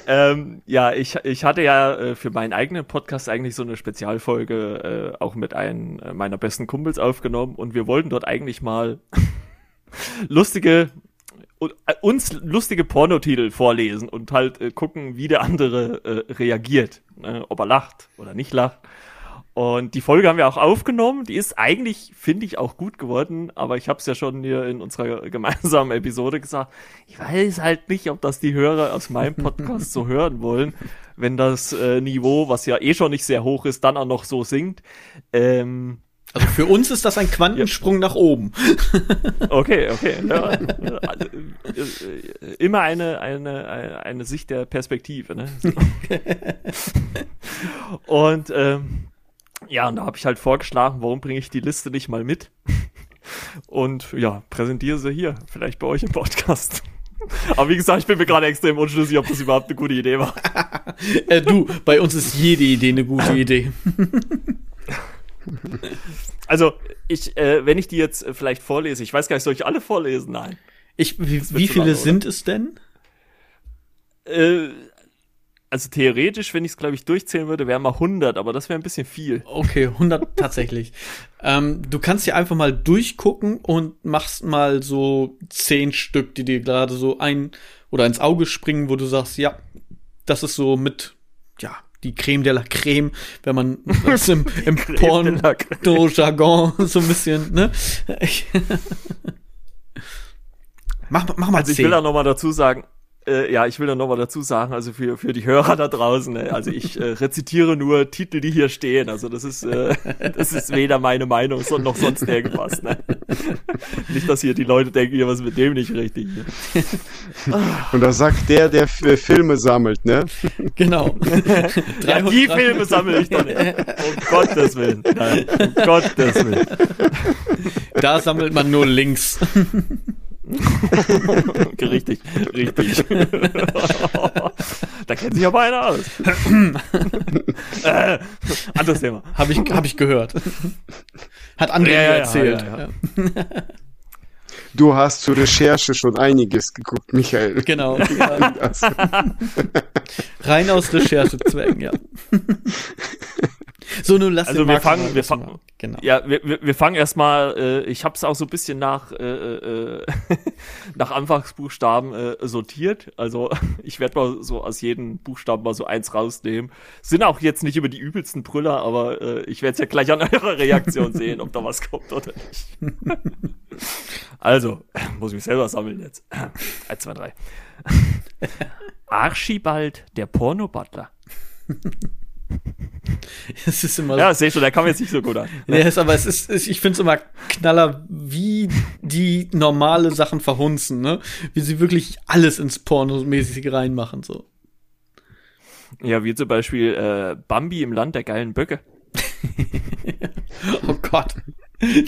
ähm, ja, ich, ich hatte ja äh, für meinen eigenen Podcast eigentlich so eine Spezialfolge äh, auch mit einem äh, meiner besten Kumpels aufgenommen und wir wollten dort eigentlich mal [LAUGHS] lustige äh, uns lustige Pornotitel vorlesen und halt gucken, wie der andere reagiert, ne? ob er lacht oder nicht lacht. Und die Folge haben wir auch aufgenommen. Die ist eigentlich, finde ich, auch gut geworden. Aber ich habe es ja schon hier in unserer [LAUGHS] gemeinsamen Episode gesagt. Ich weiß halt nicht, ob das die Hörer aus meinem Podcast so hören wollen, wenn das äh, Niveau, was ja eh schon nicht sehr hoch ist, dann auch noch so sinkt. Ähm, also für uns ist das ein Quantensprung ja. nach oben. [LAUGHS] Okay, okay. Ja, also, äh, immer eine, eine, eine Sicht der Perspektive. Ne? Und ähm, ja, und da habe ich halt vorgeschlagen, warum bringe ich die Liste nicht mal mit? [LAUGHS] Und ja, präsentiere sie hier, vielleicht bei euch im Podcast. [LAUGHS] Aber wie gesagt, ich bin mir gerade extrem unschlüssig, ob das überhaupt eine gute Idee war. [LAUGHS] äh, du, bei uns ist jede Idee eine gute Idee. also, ich, äh, wenn ich die jetzt äh, vielleicht vorlese, ich weiß gar nicht, soll ich alle vorlesen? Nein. Ich, wie, wie viele lang, sind es denn? Äh, also theoretisch, wenn ich es, glaube ich, durchzählen würde, wären mal 100, aber das wäre ein bisschen viel. Okay, 100 [LAUGHS] tatsächlich. Ähm, du kannst ja einfach mal durchgucken und machst mal so 10 Stück, die dir gerade so ein oder ins Auge springen, wo du sagst, ja, das ist so mit, ja, die Creme de la Creme, wenn man das im, [LAUGHS] im Porno-Jargon so ein bisschen, ne? [LAUGHS] mach, mach mal Also 10. ich will da noch mal dazu sagen, äh, ja, ich will da noch mal dazu sagen, also für, für die Hörer da draußen, ne, also ich äh, rezitiere nur Titel, die hier stehen. Also das ist, äh, [LAUGHS] das ist weder meine Meinung noch sonst irgendwas. Ne? [LAUGHS] Nicht, dass hier die Leute denken, hier was mit dem nicht richtig. [LAUGHS] Und das sagt der, der Filme sammelt, ne? Genau. ja, die Filme sammle ich doch nicht. Um Gottes Willen. Nein, um Gottes Willen. Da sammelt man nur Links. Richtig, richtig. da kennt sich aber einer aus. äh, anderes Thema. Habe ich, hab ich gehört. Hat André ja, ja, erzählt. Ja, Du hast zur Recherche schon einiges geguckt, Michael. Genau. [LAUGHS] Ja. Rein aus Recherchezwecken, ja. [LAUGHS] So, nun lass Also den wir fangen- mal wir fangen- Genau. Ja, wir, wir, wir fangen erstmal, äh, ich habe es auch so ein bisschen nach, äh, äh, [LAUGHS] nach Anfangsbuchstaben äh, sortiert. Also [LAUGHS] ich werde mal so aus jedem Buchstaben mal so eins rausnehmen. Sind auch jetzt nicht über die übelsten Brüller, aber äh, ich werde es ja gleich an eurer Reaktion [LAUGHS] sehen, ob da was kommt oder nicht. also, muss ich mich selber sammeln jetzt. Eins, zwei, drei. Archibald, der Porno-Butler. [LAUGHS] Es ist immer Ja, sehe schon, der kam jetzt nicht so gut an. Ja, ist, aber es ist, ist ich finde es immer knaller, wie die normale Sachen verhunzen, ne? Wie sie wirklich alles ins Pornomäßige reinmachen, so. Ja, wie zum Beispiel äh, Bambi im Land der geilen Böcke. [LAUGHS] Oh Gott.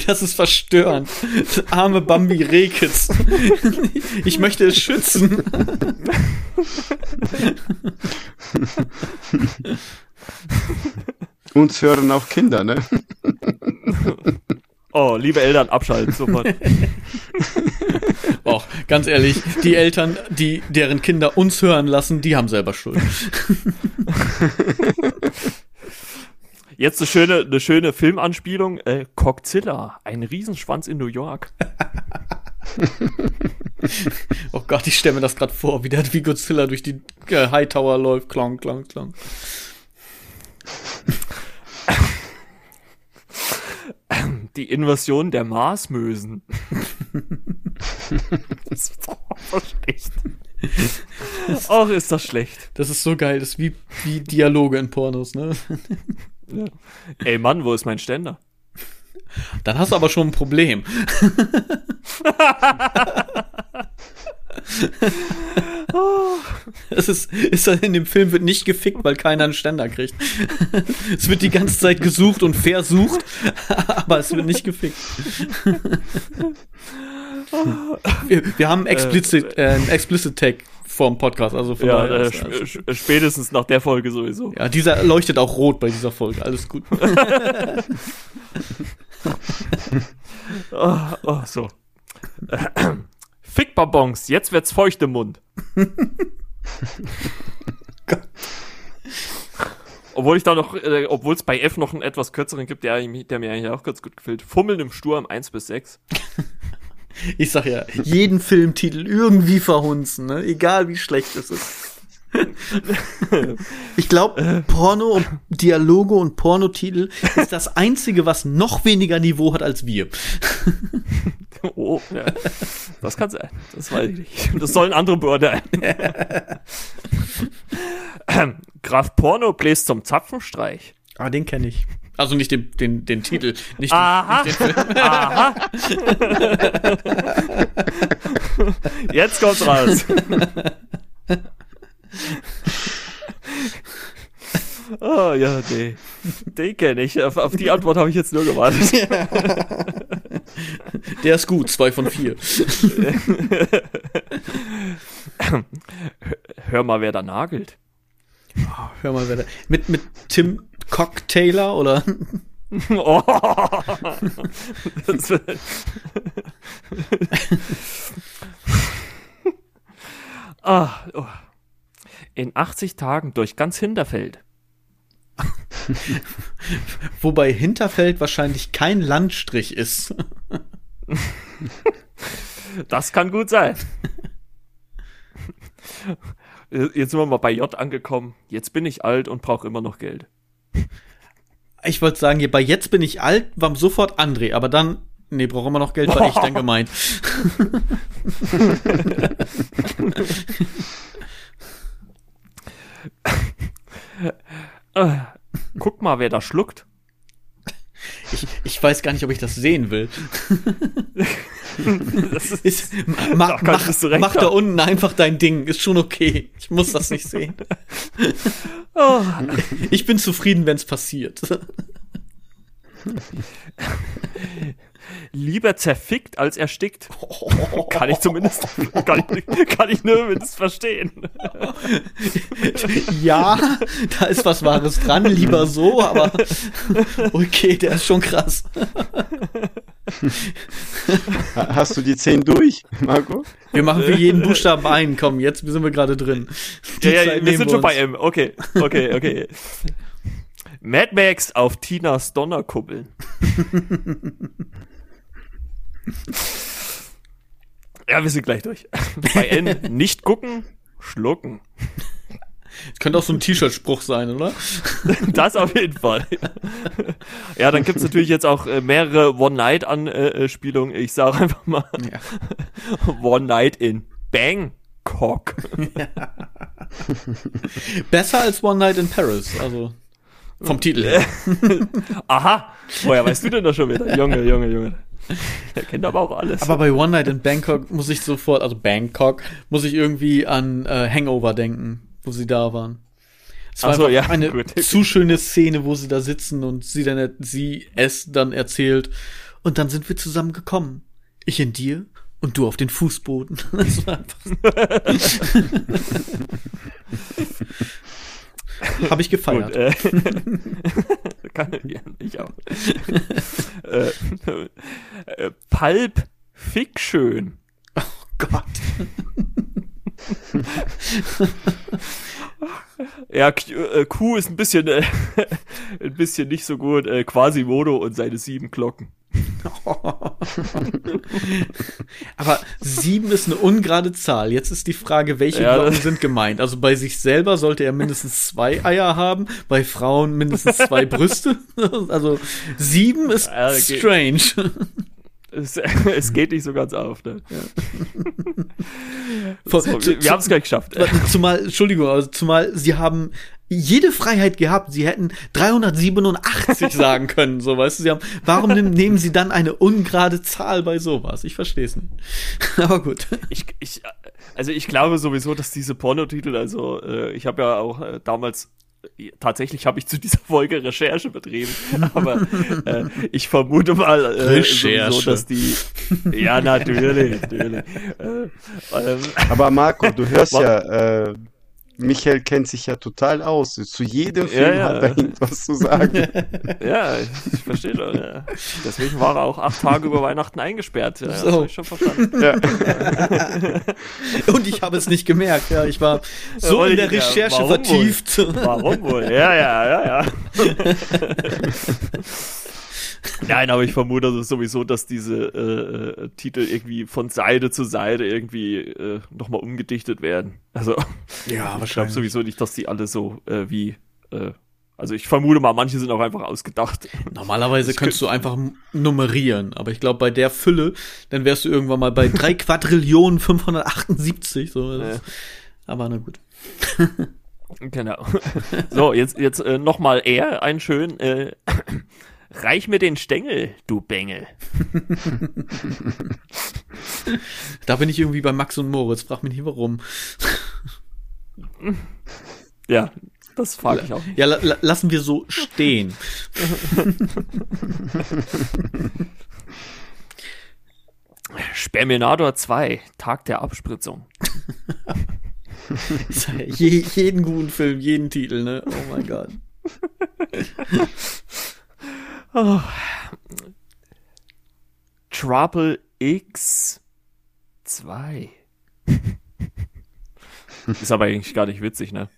Das ist verstörend. Das arme Bambi Rekitz. [LAUGHS] Ich möchte es schützen. [LAUGHS] Uns hören auch Kinder, ne? [LAUGHS] Oh, liebe Eltern, abschalten, sofort. [LAUGHS] Och, ganz ehrlich, die Eltern, die deren Kinder uns hören lassen, die haben selber Schuld. Jetzt eine schöne, eine schöne Filmanspielung. Äh, Cockzilla, ein Riesenschwanz in New York. Oh Gott, ich stelle mir das gerade vor, wie der wie Godzilla durch die äh, Hightower läuft. Klong, klong, klong. Die Invasion der Marsmösen. das ist so schlecht. Och, ist das schlecht. Das ist so geil, das ist wie, wie Dialoge in Pornos, ne? Ja. Ey Mann, wo ist mein Ständer? Dann hast du aber schon ein Problem. [LAUGHS] [LAUGHS] Es ist, ist in dem Film wird nicht gefickt, weil keiner einen Ständer kriegt. Es wird die ganze Zeit gesucht und versucht, [LAUGHS] aber es wird nicht gefickt. Wir, wir haben explicit, äh, einen explicit Tag vorm Podcast, also von Ja, daher äh, spätestens nach der Folge sowieso. Ja, dieser leuchtet auch rot bei dieser Folge. Alles gut. Oh, [LAUGHS] oh, so. [CLEARS THROAT] Fickbonbons, jetzt wird's feucht im Mund. [LAUGHS] Obwohl ich da noch, äh, obwohl es bei F noch einen etwas kürzeren gibt, der, der mir eigentlich auch ganz gut gefällt. Fummeln im Sturm 1 bis 6. [LAUGHS] Ich sag ja, jeden Filmtitel irgendwie verhunzen, ne? egal wie schlecht es ist. [LAUGHS] Ich glaube, Porno und Dialoge und Pornotitel ist das einzige, was noch weniger Niveau hat als wir. [LAUGHS] Oh, ja. Das kann sein. Das weiß ich nicht. Das sollen andere beurteilen. [LAUGHS] Ähm, Graf Porno bläst zum Zapfenstreich. Ah, den kenne ich. Also nicht den, den, den Titel, nicht, Aha. den, nicht den Film. Aha. [LAUGHS] Jetzt kommt's raus. Oh ja, nee. Den kenne ich. Auf, auf die Antwort habe ich jetzt nur gewartet. [LAUGHS] Der ist gut, zwei von vier. [LAUGHS] Hör mal, wer da nagelt. Hör mal, wer da, mit, mit Tim Cock Taylor oder? Oh. Das, [LAUGHS] ah, oh. In 80 Tagen durch ganz Hinterfeld. [LAUGHS] Wobei Hinterfeld wahrscheinlich kein Landstrich ist. Das kann gut sein. Jetzt sind wir mal bei J angekommen. Jetzt bin ich alt und brauche immer noch Geld. Ich wollte sagen, bei jetzt bin ich alt, war sofort André, aber dann, nee, braucht immer noch Geld, war ich dann gemeint. [LAUGHS] [LAUGHS] Äh, guck mal, wer da schluckt. Ich, ich weiß gar nicht, ob ich das sehen will. [LAUGHS] Das ist, Ist, mach, kannst mach, direkt mach da unten einfach dein Ding, ist schon okay. Ich muss das nicht sehen. [LAUGHS] oh, Ich bin zufrieden, wenn es passiert. [LAUGHS] lieber zerfickt als erstickt. [LAUGHS] Kann ich zumindest, kann ich, kann ich nur mindestens verstehen. [LAUGHS] Ja, da ist was Wahres dran, lieber so, aber [LAUGHS] okay, der ist schon krass. Hast du die zehn durch, Marco? Wir machen für jeden Buchstaben einen. Komm, jetzt sind wir gerade drin. Die ja, ja, wir sind wir schon bei M. Okay, okay, okay. Mad Max auf Tinas Donnerkuppeln. Ja, wir sind gleich durch. Bei N nicht gucken, schlucken. Das könnte auch so ein T-Shirt-Spruch sein, oder? [LAUGHS] das auf jeden Fall. Ja, dann gibt's natürlich jetzt auch äh, mehrere One-Night-Anspielungen. Ich sage einfach mal ja. [LAUGHS] One-Night in Bangkok. Ja. Besser als One Night in Paris, also vom Titel her. [LAUGHS] Aha, woher weißt du denn das schon wieder? Junge, Junge, Junge. [LAUGHS] Er kennt aber auch alles. Aber bei One Night in Bangkok muss ich sofort, also Bangkok, muss ich irgendwie an äh, Hangover denken wo sie da waren. Es war so, ja, eine [LAUGHS] gut. zu schöne Szene, wo sie da sitzen und sie dann sie es dann erzählt und dann sind wir zusammen gekommen. Ich in dir und du auf den Fußboden. [LAUGHS] Das war einfach [LAUGHS] Habe ich gefeiert. Gut, äh, [LAUGHS] kann ich auch. äh, äh, Pulp Fiction. Oh Gott. ja, Q, äh, Q, ist ein bisschen, äh, [LAUGHS] ein bisschen nicht so gut. Äh, Quasimodo und seine sieben Glocken. [LAUGHS] Aber sieben ist eine ungerade Zahl. Jetzt ist die Frage, welche ja, Glocken sind gemeint? Also bei sich selber sollte er mindestens zwei Eier haben, bei Frauen mindestens zwei Brüste. [LAUGHS] Also sieben ist strange. Es, es, geht nicht so ganz auf, ne? Ja. so, wir, wir haben es gleich geschafft. Zumal, Entschuldigung, also zumal sie haben jede Freiheit gehabt. Sie hätten 387 [LAUGHS] sagen können, so weißt du. Sie haben, warum nehmen sie dann eine ungerade Zahl bei sowas? Ich verstehe es nicht. [LAUGHS] Aber gut. Ich, ich, also ich glaube sowieso, dass diese Pornotitel, also äh, ich habe ja auch äh, damals tatsächlich habe ich zu dieser Folge Recherche betrieben, [LAUGHS] aber äh, ich vermute mal äh, Recherche. so, dass die ja natürlich, natürlich. Äh, ähm, aber Marco, du hörst ja, äh, Michael kennt sich ja total aus. Zu jedem Film ja, ja. hat er irgendwas zu sagen. [LAUGHS] ja, ich verstehe schon. Ja. Deswegen war er auch acht Tage über Weihnachten eingesperrt. Ja, so. Das habe ich schon verstanden. Ja. [LAUGHS] Und ich habe es nicht gemerkt. Ja, ich war so in der Recherche warum vertieft. Wohl? Warum wohl? Ja, ja, ja, ja. [LAUGHS] Nein, aber ich vermute sowieso, dass diese äh, äh, Titel irgendwie von Seite zu Seite irgendwie äh, nochmal umgedichtet werden. Also, ja, [LAUGHS] ich glaube sowieso nicht, dass die alle so äh, wie. Äh, also ich vermute mal, manche sind auch einfach ausgedacht. Normalerweise könntest du einfach nummerieren, aber ich glaube, bei der Fülle, dann wärst du irgendwann mal bei 3 [LAUGHS] Quadrillionen 578. So, ja. Aber na gut. genau. [LAUGHS] So, jetzt, jetzt äh, nochmal eher ein schön äh, Reich mir den Stängel, du Bengel. [LAUGHS] da bin ich irgendwie bei Max und Moritz, frag mich nicht warum. [LAUGHS] ja, das frage ich auch. Ja, la lassen wir so stehen. [LAUGHS] Sperminator 2, Tag der Abspritzung. Je, jeden guten Film, jeden Titel, ne? Oh mein Gott. Oh. Trouble X 2. [LAUGHS] Ist aber eigentlich gar nicht witzig, ne?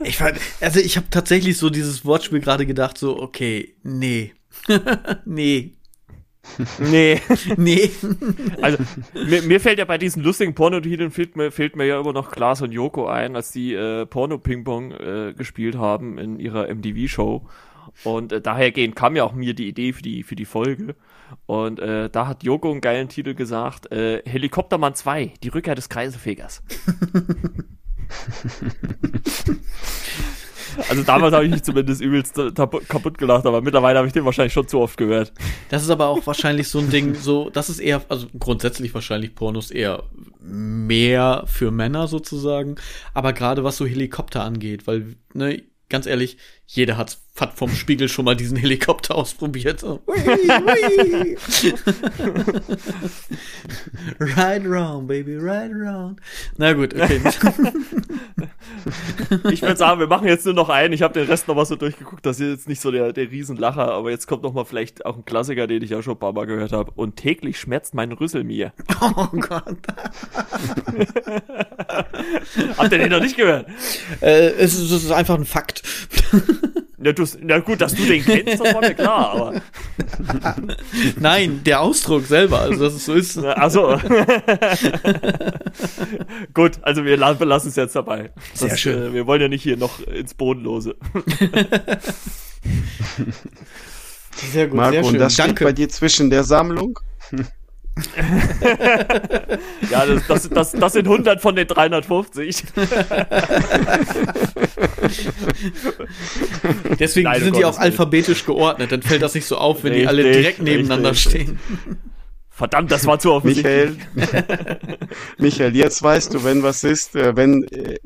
ich fand, also ich habe tatsächlich so dieses Wortspiel gerade gedacht, so, okay, nee. [LAUGHS] nee. Nee. [LAUGHS] nee. Also, mir, mir, fällt ja bei diesen lustigen Pornotiteln fehlt mir, fehlt mir ja immer noch Klaas und Joko ein, als die äh, Porno-Ping-Pong äh, gespielt haben in ihrer MTV-Show. Und äh, dahergehend kam ja auch mir die Idee für die, für die Folge. Und äh, da hat Joko einen geilen Titel gesagt: äh, Helikoptermann 2, die Rückkehr des Kreisefegers. [LAUGHS] also damals habe ich mich zumindest übelst kaputt gelacht, aber mittlerweile habe ich den wahrscheinlich schon zu oft gehört. Das ist aber auch wahrscheinlich so ein Ding, so, das ist eher, also grundsätzlich wahrscheinlich Pornos eher mehr für Männer sozusagen, aber gerade was so Helikopter angeht, weil, ne, ganz ehrlich, Jeder hat, hat vom Spiegel schon mal diesen Helikopter ausprobiert. So. [LAUGHS] Right around, baby, right around. Na gut, okay. [LAUGHS] ich würde sagen, wir machen jetzt nur noch einen. Ich habe den Rest noch mal so durchgeguckt. Das ist jetzt nicht so der, der Riesenlacher, aber jetzt kommt noch mal vielleicht auch ein Klassiker, den ich ja schon ein paar Mal gehört habe. Und täglich schmerzt mein Rüssel mir. [LAUGHS] oh Gott. Habt ihr den noch nicht gehört? Äh, es, ist, es ist einfach ein Fakt. [LAUGHS] Na, du, na gut, dass du den kennst, das war mir klar, aber. [LAUGHS] Nein, der Ausdruck selber, also dass es so ist. Achso. [LAUGHS] gut, also wir lassen es jetzt dabei. Sehr Das, schön. Äh, wir wollen ja nicht hier noch ins Bodenlose. Sehr gut, Marco, sehr schön. und das steht Danke. bei dir zwischen der Sammlung? [LAUGHS] Ja, das, das, das, das sind 100 von den 350. [LAUGHS] Deswegen Nein, sind die auch alphabetisch geordnet. Dann fällt das nicht so auf, wenn die alle Richtig, direkt nebeneinander richtig. stehen. Verdammt, das war zu offensichtlich. Michael, [LAUGHS] Michael, jetzt weißt du, wenn was ist, äh, wenn äh,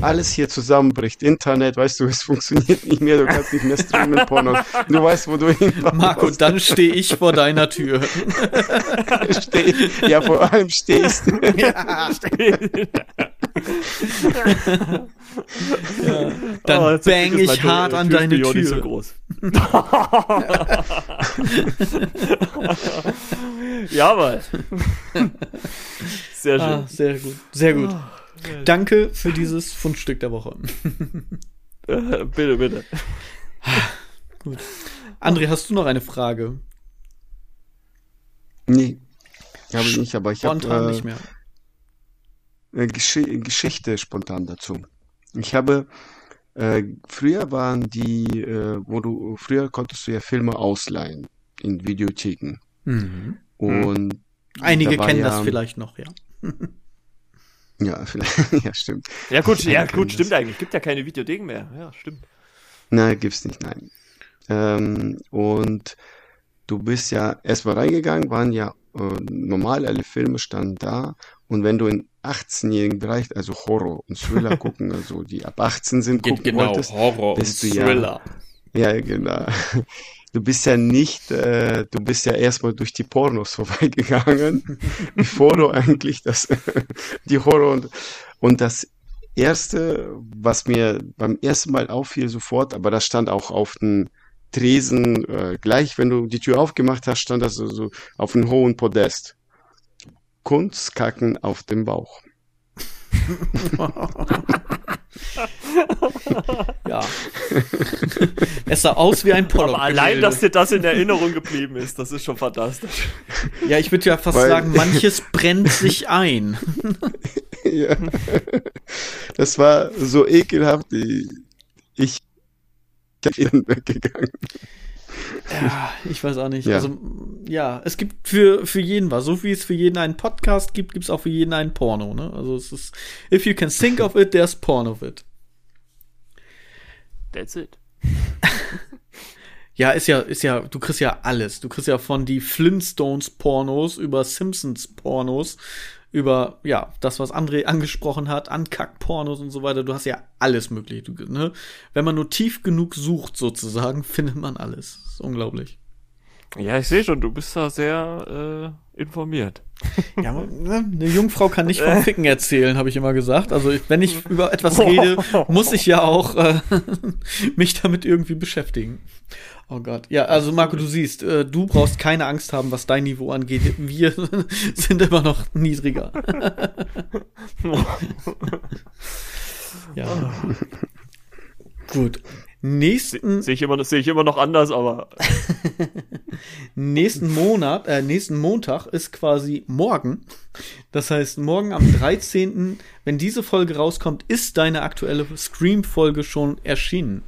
alles hier zusammenbricht, Internet, weißt du, es funktioniert nicht mehr, du kannst nicht mehr streamen, [LAUGHS] Porno, du weißt, wo du hinfahren Marco, musst. dann stehe ich vor deiner Tür. [LAUGHS] Steh, ja, vor allem stehst. ja, dann Oh, bang ich mein hart Tür- an deine Türspion nicht so Tür. groß. Ja, mal. Sehr schön. Ah, sehr gut, sehr gut. Danke für dieses Fundstück der Woche. Äh, [LAUGHS] bitte, bitte. André, hast du noch eine Frage? Nee, habe ich nicht, aber ich Spontan habe nicht mehr. äh, Gesch Geschichte spontan dazu. Ich habe äh, früher waren die, äh, wo du früher konntest du ja Filme ausleihen in Videotheken Mhm. Und Einige da war kennen ja, das vielleicht noch, ja. [LAUGHS] Ja, vielleicht, ja, stimmt. Ja, gut, ja, gut, stimmt das. eigentlich. Gibt ja keine Videotheken mehr. Ja, stimmt. Nein, gibt's nicht, nein. Ähm, und du bist ja erstmal reingegangen, waren ja äh, normal, alle Filme standen da. Und wenn du in 18-jährigen Bereich, also Horror und Thriller [LAUGHS] gucken, also die ab 18 sind, Geht gucken genau, wolltest, Horror und bist du ja- Thriller. ja, genau. Du bist ja nicht, äh, du bist ja erstmal durch die Pornos [LAUGHS] vorbeigegangen, bevor du eigentlich das, [LAUGHS] die Horror und, und das erste, was mir beim ersten Mal auffiel sofort, aber das stand auch auf dem Tresen, äh, gleich wenn du die Tür aufgemacht hast, stand das so, so auf einem hohen Podest. Kunstkacken auf dem Bauch. [LAUGHS] [LAUGHS] Ja. es sah aus wie ein Pollock. Aber allein, dass dir das in Erinnerung geblieben ist, das ist schon fantastisch. Ja, ich würde ja fast Weil- sagen, manches brennt sich ein. [LAUGHS] Ja. Das war so ekelhaft, ich, [LAUGHS] ich bin weggegangen. Ja, ich weiß auch nicht. Ja. Also, ja, es gibt für, für jeden was. So wie es für jeden einen Podcast gibt, gibt es auch für jeden einen Porno, ne? Also es ist, if you can think of it, there's porn of it. That's it. Ja, ist ja, ist ja, du kriegst ja alles. Du kriegst ja von die Flintstones Pornos über Simpsons Pornos, über, ja, das, was André [LAUGHS] angesprochen hat, Ankack-Pornos und so weiter. Du hast ja alles möglich. Du, ne? Wenn man nur tief genug sucht, sozusagen, [LAUGHS] findet man alles. Das ist unglaublich. Ja, ich sehe schon, du bist da sehr äh, informiert. [LAUGHS] Ja, ne, eine Jungfrau kann nicht vom Ficken erzählen, habe ich immer gesagt. Also wenn ich über etwas rede, [LAUGHS] muss ich ja auch äh, [LAUGHS] mich damit irgendwie beschäftigen. Oh Gott. Ja, also Marco, du siehst, äh, du brauchst keine Angst haben, was dein Niveau angeht. Wir sind immer noch niedriger. ja. Gut. Nächsten Sehe ich, immer, sehe ich immer noch anders, aber [LAUGHS] nächsten Monat, äh, nächsten Montag ist quasi morgen. Das heißt, morgen am 13., wenn diese Folge rauskommt, ist deine aktuelle Scream-Folge schon erschienen.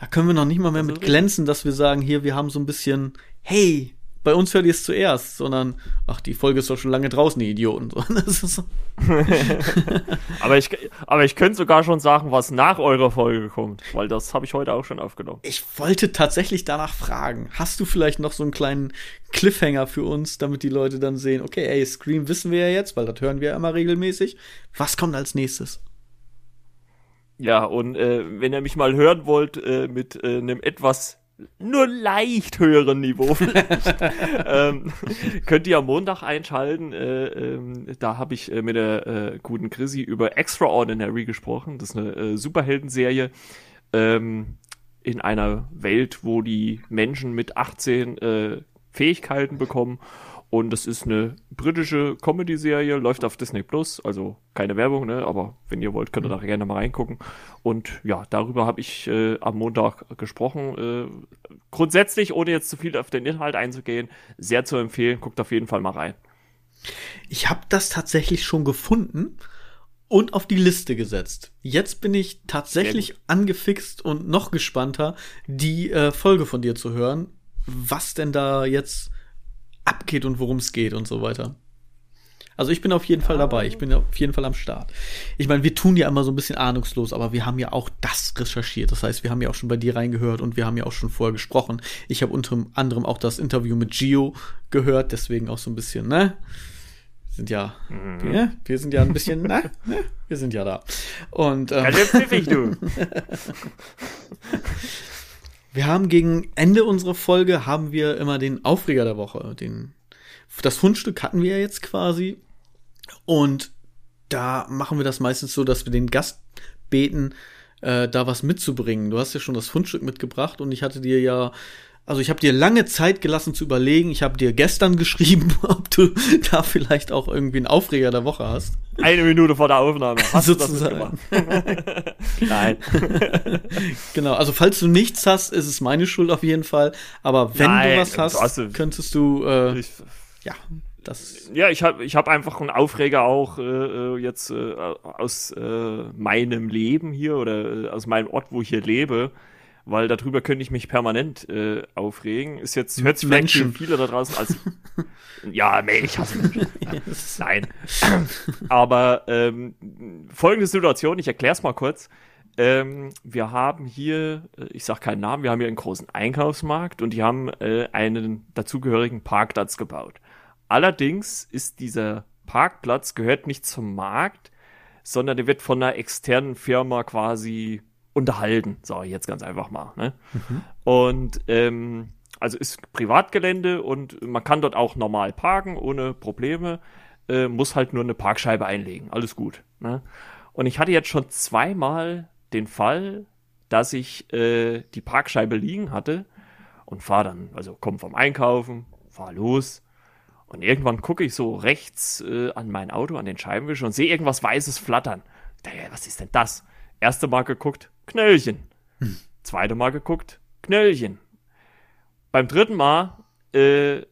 Da können wir noch nicht mal mehr mit glänzen, dass wir sagen, hier, wir haben so ein bisschen, hey, bei uns hört ihr es zuerst, sondern, ach, die Folge ist doch schon lange draußen, die Idioten. So. [LAUGHS] [LAUGHS] Aber ich, aber ich könnte sogar schon sagen, was nach eurer Folge kommt, weil das habe ich heute auch schon aufgenommen. Ich wollte tatsächlich danach fragen. Hast du vielleicht noch so einen kleinen Cliffhanger für uns, damit die Leute dann sehen, okay, ey, Scream wissen wir ja jetzt, weil das hören wir ja immer regelmäßig. Was kommt als nächstes? Ja, und äh, wenn ihr mich mal hören wollt äh, mit äh, einem etwas nur leicht höheren Niveau vielleicht, [LAUGHS] ähm, könnt ihr am Montag einschalten. Äh, ähm, da habe ich äh, mit der äh, guten Chrissy über Extraordinary gesprochen. Das ist eine äh, Superheldenserie ähm, in einer Welt, wo die Menschen mit 18 äh, Fähigkeiten bekommen und das ist eine britische Comedy-Serie, läuft auf Disney Plus, also keine Werbung, ne? Aber wenn ihr wollt, könnt ihr da gerne mal reingucken. Und ja, darüber habe ich äh, am Montag gesprochen. Äh, grundsätzlich, ohne jetzt zu viel auf den Inhalt einzugehen, sehr zu empfehlen. Guckt auf jeden Fall mal rein. Ich habe das tatsächlich schon gefunden und auf die Liste gesetzt. Jetzt bin ich tatsächlich angefixt und noch gespannter, die äh, Folge von dir zu hören. Was denn da jetzt abgeht und worum es geht und so weiter. Also ich bin auf jeden ja. Fall dabei. Ich bin auf jeden Fall am Start. Ich meine, wir tun ja immer so ein bisschen ahnungslos, aber wir haben ja auch das recherchiert. Das heißt, wir haben ja auch schon bei dir reingehört und wir haben ja auch schon vorher gesprochen. Ich habe unter anderem auch das Interview mit Gio gehört, deswegen auch so ein bisschen, ne? Sind ja, mhm. ja wir sind ja ein bisschen, ne? ne? Wir sind ja da. Und ähm, Ganz pfiffig, du. [LAUGHS] Wir haben gegen Ende unserer Folge haben wir immer den Aufreger der Woche. Den, das Fundstück hatten wir ja jetzt quasi. Und da machen wir das meistens so, dass wir den Gast beten, äh, da was mitzubringen. Du hast ja schon das Fundstück mitgebracht und ich hatte dir ja also ich habe dir lange Zeit gelassen zu überlegen. Ich habe dir gestern [LAUGHS] geschrieben, ob du da vielleicht auch irgendwie einen Aufreger der Woche hast. Eine Minute vor der Aufnahme. Hast Sozusagen. du das gemacht? [LAUGHS] Nein. [LAUGHS] genau, also falls du nichts hast, ist es meine Schuld auf jeden Fall. Aber wenn Nein, du was hast, also, könntest du äh, ich, ja das. Ja, ich habe ich hab einfach einen Aufreger auch äh, äh, jetzt äh, aus äh, meinem Leben hier oder äh, aus meinem Ort, wo ich hier lebe weil darüber könnte ich mich permanent äh, aufregen. Ist jetzt hört sich vielleicht für viele da draußen als [LAUGHS] ja, nee, ich hasse Menschen. Nein. Aber ähm, folgende Situation, ich erkläre es mal kurz. Ähm, wir haben hier, äh, ich sag keinen Namen, wir haben hier einen großen Einkaufsmarkt und die haben äh, einen dazugehörigen Parkplatz gebaut. Allerdings ist dieser Parkplatz gehört nicht zum Markt, sondern der wird von einer externen Firma quasi unterhalten, sage ich jetzt ganz einfach mal. Ne? Mhm. Und ähm, also ist Privatgelände und man kann dort auch normal parken ohne Probleme, äh, muss halt nur eine Parkscheibe einlegen, alles gut. Ne? Und ich hatte jetzt schon zweimal den Fall, dass ich äh, die Parkscheibe liegen hatte und fahre dann, also komm vom Einkaufen, fahr los und irgendwann gucke ich so rechts äh, an mein Auto, an den Scheibenwischer und sehe irgendwas Weißes flattern. Dachte, was ist denn das? Erste Mal geguckt, Knöllchen. Hm. Zweite Mal geguckt, Knöllchen. Beim dritten Mal äh,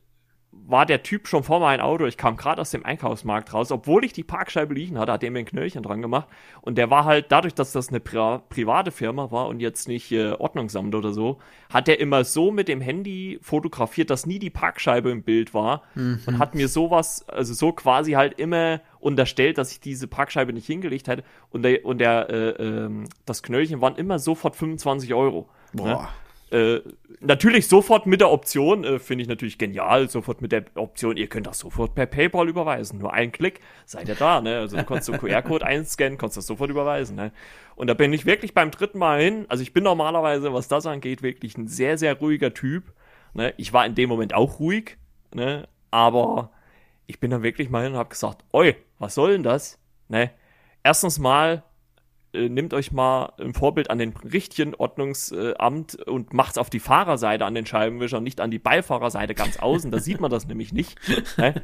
war der Typ schon vor meinem Auto. Ich kam gerade aus dem Einkaufsmarkt raus. Obwohl ich die Parkscheibe liegen hatte, hat er mir ein Knöllchen dran gemacht. Und der war halt, dadurch, dass das eine Pri private Firma war und jetzt nicht äh, Ordnungsamt oder so, hat er immer so mit dem Handy fotografiert, dass nie die Parkscheibe im Bild war. Mhm. Und hat mir sowas, also so quasi halt immer unterstellt, dass ich diese Parkscheibe nicht hingelegt hätte. Und der, und der äh, äh, das Knöllchen waren immer sofort 25 Euro. Ne? Boah. Ne? Äh, natürlich sofort mit der Option, äh, finde ich natürlich genial, sofort mit der Option, ihr könnt das sofort per PayPal überweisen. Nur ein Klick, seid ihr da, ne? Also du kannst den QR-Code einscannen, kannst das sofort überweisen, ne? Und da bin ich wirklich beim dritten Mal hin. Also ich bin normalerweise, was das angeht, wirklich ein sehr, sehr ruhiger Typ. Ne? Ich war in dem Moment auch ruhig, ne? Aber ich bin dann wirklich mal hin und habe gesagt, oi, was soll denn das? Ne? Erstens mal äh, nehmt euch mal ein Vorbild an den richtigen Ordnungsamt und macht's auf die Fahrerseite an den Scheibenwischer, nicht an die Beifahrerseite ganz außen. Da sieht man das nämlich nicht. Ne?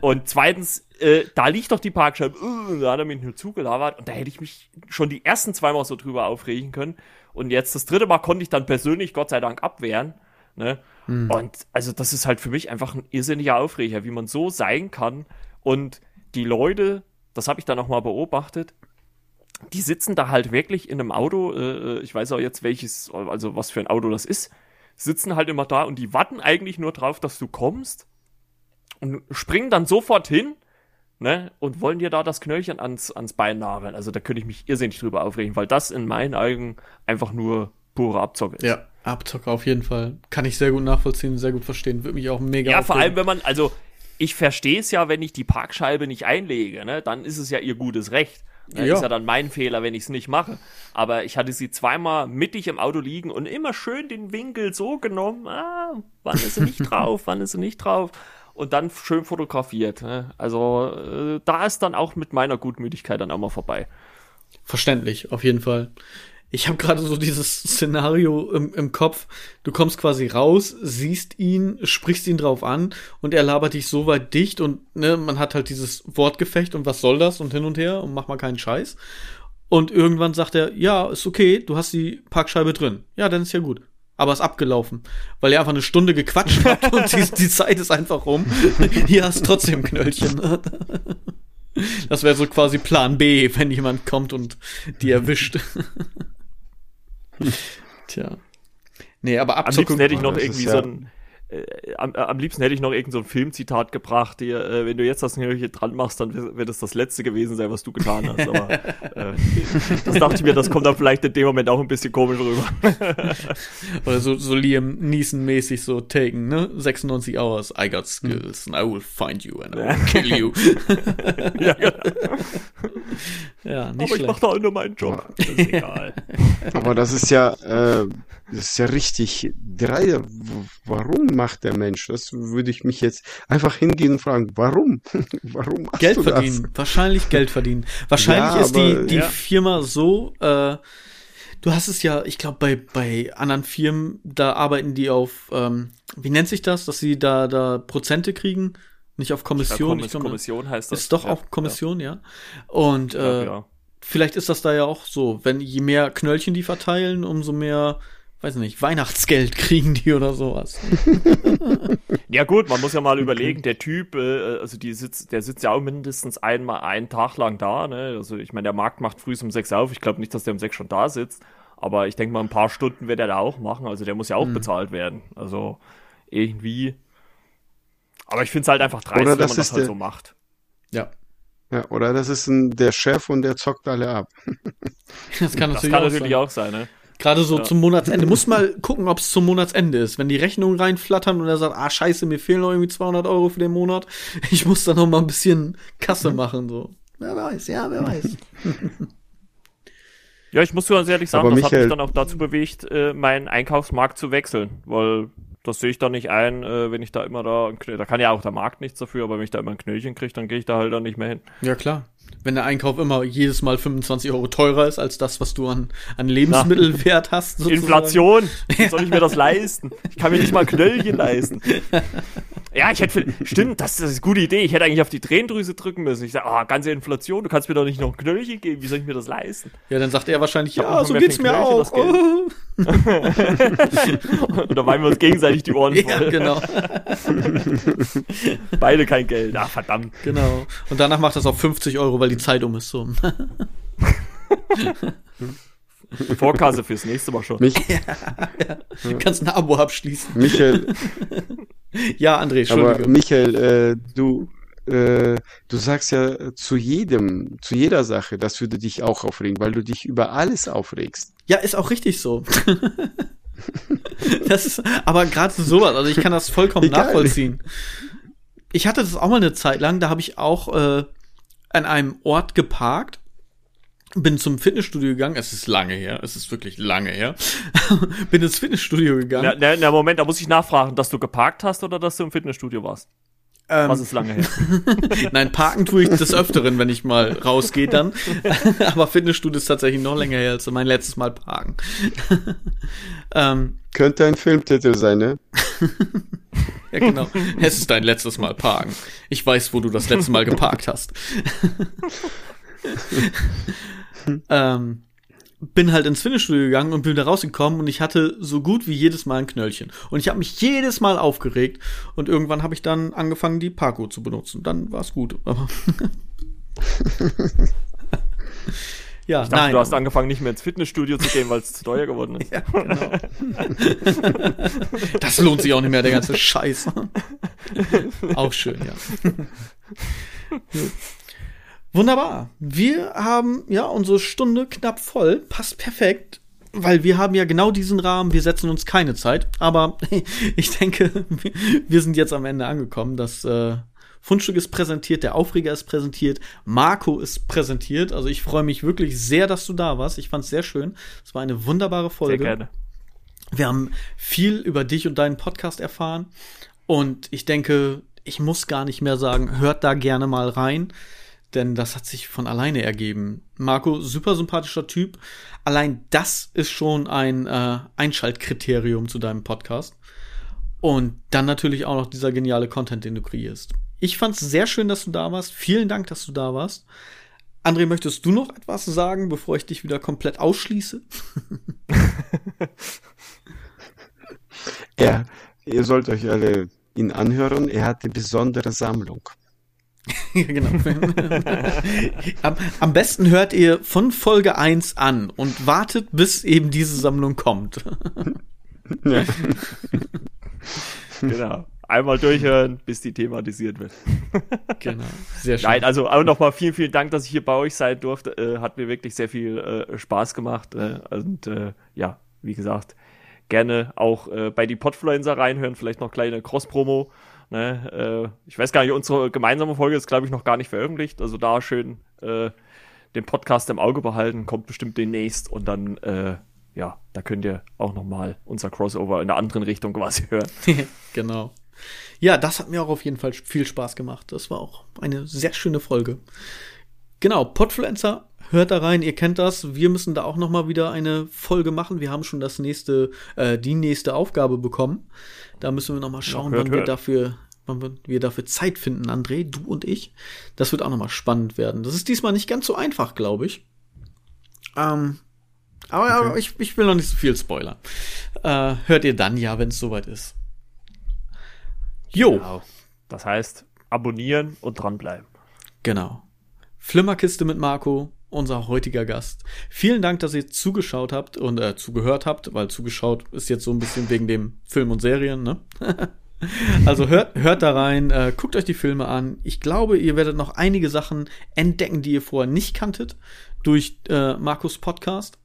Und zweitens, äh, da liegt doch die Parkscheibe. Uh, da hat er mich nur zugelabert und da hätte ich mich schon die ersten zweimal so drüber aufregen können. Und jetzt das dritte Mal konnte ich dann persönlich Gott sei Dank abwehren. Ne? Mhm. Und also das ist halt für mich einfach ein irrsinniger Aufreger, wie man so sein kann. Und die Leute, das habe ich dann auch mal beobachtet, die sitzen da halt wirklich in einem Auto, äh, ich weiß auch jetzt welches, also was für ein Auto das ist, sitzen halt immer da und die warten eigentlich nur drauf, dass du kommst und springen dann sofort hin, ne, und wollen dir da das Knöllchen ans, ans Bein nageln. Also da könnte ich mich irrsinnig drüber aufregen, weil das in meinen Augen einfach nur pure Abzocke ist. Ja, Abzocke auf jeden Fall. Kann ich sehr gut nachvollziehen, sehr gut verstehen. Würde mich auch mega Ja, aufregen. vor allem, wenn man, also ich verstehe es ja, wenn ich die Parkscheibe nicht einlege, ne, dann ist es ja ihr gutes Recht. Ja. Ist ja dann mein Fehler, wenn ich es nicht mache. Aber ich hatte sie zweimal mittig im Auto liegen und immer schön den Winkel so genommen, ah, wann ist sie nicht [LAUGHS] drauf, wann ist sie nicht drauf und dann schön fotografiert. Ne? Also äh, da ist dann auch mit meiner Gutmütigkeit dann auch mal vorbei. Verständlich, auf jeden Fall. Ich habe gerade so dieses Szenario im, im Kopf. Du kommst quasi raus, siehst ihn, sprichst ihn drauf an und er labert dich so weit dicht und ne, man hat halt dieses Wortgefecht und was soll das und hin und her und mach mal keinen Scheiß. Und irgendwann sagt er, ja, ist okay, du hast die Parkscheibe drin. Ja, dann ist ja gut. Aber ist abgelaufen, weil ihr einfach eine Stunde gequatscht habt [LAUGHS] und die, die Zeit ist einfach rum. Hier hast trotzdem Knöllchen. Das wäre so quasi Plan B, wenn jemand kommt und die erwischt. [LAUGHS] Tja. Nee, aber Am liebsten hätte ich noch irgendwie ja so ein, äh, am, äh, am, liebsten hätte ich noch irgendein so Filmzitat gebracht, die, äh, wenn du jetzt das hier dran machst, dann wird es das letzte gewesen sein, was du getan hast. Aber äh, das dachte ich mir, das kommt dann vielleicht in dem Moment auch ein bisschen komisch rüber. [LAUGHS] Oder so, so Liam Neeson-mäßig so taken, ne? 96 Hours, I got skills and I will find you and I will [LAUGHS] kill you. ja, genau. ja, nicht Aber schlecht. ich mach da nur meinen Job. Das ist egal. Aber das ist ja, äh, das ist ja richtig drei. Warum macht der Mensch? Das würde ich mich jetzt einfach hingehen und fragen. Warum? [LAUGHS] warum machst Geld du verdienen. Das? Wahrscheinlich Geld verdienen. Wahrscheinlich ja, ist aber, die, die ja. Firma so, äh, du hast es ja, ich glaube, bei, bei anderen Firmen, da arbeiten die auf, ähm, wie nennt sich das, dass sie da, da Prozente kriegen? Nicht auf Kommission. Glaub, Kommission heißt das. Ist doch ja, auch Kommission, ja. Und äh, vielleicht ist das da ja auch so, wenn je mehr Knöllchen die verteilen, umso mehr weiß nicht, Weihnachtsgeld [LAUGHS] kriegen die oder sowas. ja gut, man muss ja mal überlegen, der Typ, äh, also die sitzt, der sitzt ja auch mindestens einmal einen Tag lang da. Ne? Also ich meine, der Markt macht früh um sechs auf. Ich glaube nicht, dass der um sechs schon da sitzt. Aber ich denke mal, ein paar Stunden wird er da auch machen. Also der muss ja auch mhm. bezahlt werden. Also irgendwie. Aber ich finde es halt einfach dreist, wenn man das halt so macht. Ja. Ja, oder das ist ein, der Chef und der zockt alle ab. das kann natürlich, das kann auch, natürlich sein. auch sein, ne? Gerade so ja. zum Monatsende. Muss mal gucken, ob es zum Monatsende ist. Wenn die Rechnungen reinflattern und er sagt, ah, scheiße, mir fehlen noch irgendwie 200 Euro für den Monat. [LAUGHS] Ich muss da noch mal ein bisschen Kasse mhm. machen, so. Wer weiß, ja, wer weiß. ja, ich muss ganz ehrlich sagen, Aber das hat mich dann auch dazu bewegt, äh, meinen Einkaufsmarkt zu wechseln, weil das sehe ich da nicht ein, äh, wenn ich da immer da, da kann ja auch der Markt nichts dafür, aber wenn ich da immer ein Knöllchen kriege, dann gehe ich da halt dann nicht mehr hin. Ja, klar wenn der Einkauf immer jedes Mal 25 Euro teurer ist als das, was du an, an Lebensmittelwert hast. Sozusagen. Inflation. [LAUGHS] Wie soll ich mir das leisten? Ich kann mir nicht mal Knöllchen leisten. [LAUGHS] Ja, ich hätte, stimmt, das, das ist eine gute Idee. Ich hätte eigentlich auf die Tränendrüse drücken müssen. Ich sage, oh, ganze Inflation, du kannst mir doch nicht noch ein Knöllchen geben. Wie soll ich mir das leisten? Ja, dann sagt er wahrscheinlich, ja, so geht's mir auch. Oder [LAUGHS] weinen wir uns gegenseitig die Ohren voll. Ja, genau. Beide kein Geld. Ah, verdammt. Genau. Und danach macht das auf 50 Euro, weil die Zeit um ist so. [LAUGHS] Vorkasse fürs nächste Mal schon. Mich, [LAUGHS] ja, ja. Du kannst ein Abo abschließen. Michael. [LAUGHS] ja, André, Entschuldige. Aber Michael, äh, du, äh, du sagst ja zu jedem, zu jeder Sache, das würde dich auch aufregen, weil du dich über alles aufregst. Ja, ist auch richtig so. das ist, aber gerade sowas, also ich kann das vollkommen Egal. nachvollziehen. Ich hatte das auch mal eine Zeit lang, da habe ich auch äh, an einem Ort geparkt bin zum Fitnessstudio gegangen. Es ist lange her. Es ist wirklich lange her. [LAUGHS] bin ins Fitnessstudio gegangen. Na, na, na, Moment, da muss ich nachfragen, dass du geparkt hast oder dass du im Fitnessstudio warst? Ähm, Was ist lange her? [LAUGHS] Nein, parken tue ich des Öfteren, wenn ich mal rausgehe dann. [LAUGHS] Aber Fitnessstudio ist tatsächlich noch länger her als mein letztes Mal parken. [LAUGHS] ähm, Könnte ein Filmtitel sein, ne? ja, genau. Es ist dein letztes Mal parken. Ich weiß, wo du das letzte Mal geparkt hast. ähm, bin halt ins Fitnessstudio gegangen und bin da rausgekommen und ich hatte so gut wie jedes Mal ein Knöllchen. Und ich habe mich jedes Mal aufgeregt und irgendwann habe ich dann angefangen, die Parko zu benutzen. Dann war es gut. [LAUGHS] ja, ich dachte, nein. du hast angefangen, nicht mehr ins Fitnessstudio zu gehen, weil es zu teuer geworden ist. [LAUGHS] Ja, genau. [LAUGHS] das lohnt sich auch nicht mehr, der ganze Scheiß. auch schön, ja. Wunderbar. Wir haben ja unsere Stunde knapp voll. Passt perfekt. Weil wir haben ja genau diesen Rahmen, wir setzen uns keine Zeit. Aber [LAUGHS] ich denke, [LAUGHS] wir sind jetzt am Ende angekommen. Das äh, Fundstück ist präsentiert, der Aufreger ist präsentiert, Marco ist präsentiert. Also ich freue mich wirklich sehr, dass du da warst. Ich fand es sehr schön. Es war eine wunderbare Folge. Sehr gerne. Wir haben viel über dich und deinen Podcast erfahren. Und ich denke, ich muss gar nicht mehr sagen, hört da gerne mal rein denn das hat sich von alleine ergeben. Marco, super sympathischer Typ. Allein das ist schon ein äh, Einschaltkriterium zu deinem Podcast. Und dann natürlich auch noch dieser geniale Content, den du kreierst. Ich fand es sehr schön, dass du da warst. Vielen Dank, dass du da warst. André, möchtest du noch etwas sagen, bevor ich dich wieder komplett ausschließe? [LAUGHS] ja, ihr sollt euch alle ihn anhören. Er hat eine besondere Sammlung. [LAUGHS] genau. am, am, besten hört ihr von Folge 1 an und wartet, bis eben diese Sammlung kommt. [LAUGHS] ja. genau. Einmal durchhören, bis die thematisiert wird. genau. Sehr schön. Nein, also auch nochmal vielen, vielen Dank, dass ich hier bei euch sein durfte. Äh, hat mir wirklich sehr viel äh, Spaß gemacht. Äh, und äh, ja, wie gesagt, gerne auch äh, bei die Podfluencer reinhören. Vielleicht noch kleine Cross-Promo. Ne, äh, ich weiß gar nicht, unsere gemeinsame Folge ist, glaube ich, noch gar nicht veröffentlicht. Also da schön äh, den Podcast im Auge behalten, kommt bestimmt demnächst und dann, äh, ja, da könnt ihr auch nochmal unser Crossover in der anderen Richtung quasi hören. [LAUGHS] genau. Ja, das hat mir auch auf jeden Fall viel Spaß gemacht. Das war auch eine sehr schöne Folge. Genau, Podfluencer Hört da rein, ihr kennt das. Wir müssen da auch noch mal wieder eine Folge machen. Wir haben schon das nächste, äh, die nächste Aufgabe bekommen. Da müssen wir noch mal schauen, ja, hört, wann hört. wir dafür, wann wir dafür Zeit finden, André, du und ich. Das wird auch noch mal spannend werden. Das ist diesmal nicht ganz so einfach, glaube ich. Ähm, aber, okay. aber ich, ich, will noch nicht so viel spoilern. Äh, hört ihr dann ja, wenn es soweit ist. Jo. Genau. Das heißt, abonnieren und dranbleiben. Genau. Flimmerkiste mit Marco unser heutiger Gast. Vielen Dank, dass ihr zugeschaut habt und äh, zugehört habt, weil zugeschaut ist jetzt so ein bisschen wegen dem Film und Serien, ne? [LAUGHS] also hört, hört da rein, äh, guckt euch die Filme an. Ich glaube, ihr werdet noch einige Sachen entdecken, die ihr vorher nicht kanntet, durch äh, Markus Podcast.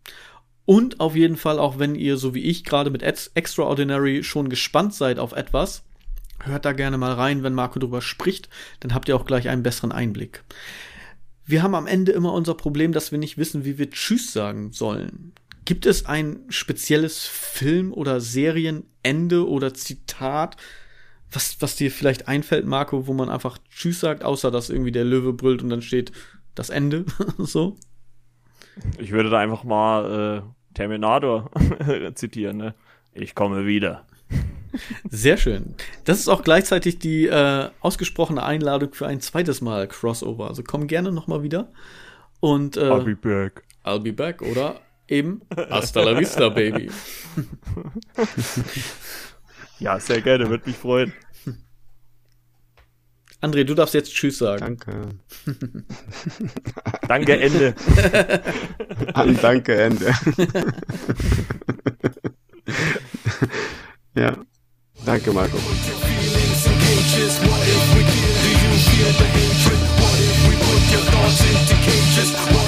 Und auf jeden Fall, auch wenn ihr, so wie ich, gerade mit Extraordinary schon gespannt seid auf etwas, hört da gerne mal rein, wenn Marco drüber spricht, dann habt ihr auch gleich einen besseren Einblick wir haben am Ende immer unser Problem, dass wir nicht wissen, wie wir Tschüss sagen sollen. Gibt es ein spezielles Film- oder Serienende oder Zitat, was, was dir vielleicht einfällt, Marco, wo man einfach Tschüss sagt, außer dass irgendwie der Löwe brüllt und dann steht das Ende, [LAUGHS] so? Ich würde da einfach mal äh, Terminator [LAUGHS] zitieren, ne? Ich komme wieder. Sehr schön. Das ist auch gleichzeitig die äh, ausgesprochene Einladung für ein zweites Mal Crossover. Also komm gerne noch mal wieder. Und äh, I'll be back. I'll be back oder eben Hasta la vista, baby. [LAUGHS] Ja, sehr gerne, würde mich freuen. [LAUGHS] André, du darfst jetzt Tschüss sagen. Danke. [LAUGHS] danke, Ende. An, danke, Ende. [LAUGHS] ja, danke, Marco. What if we put your thoughts into cages?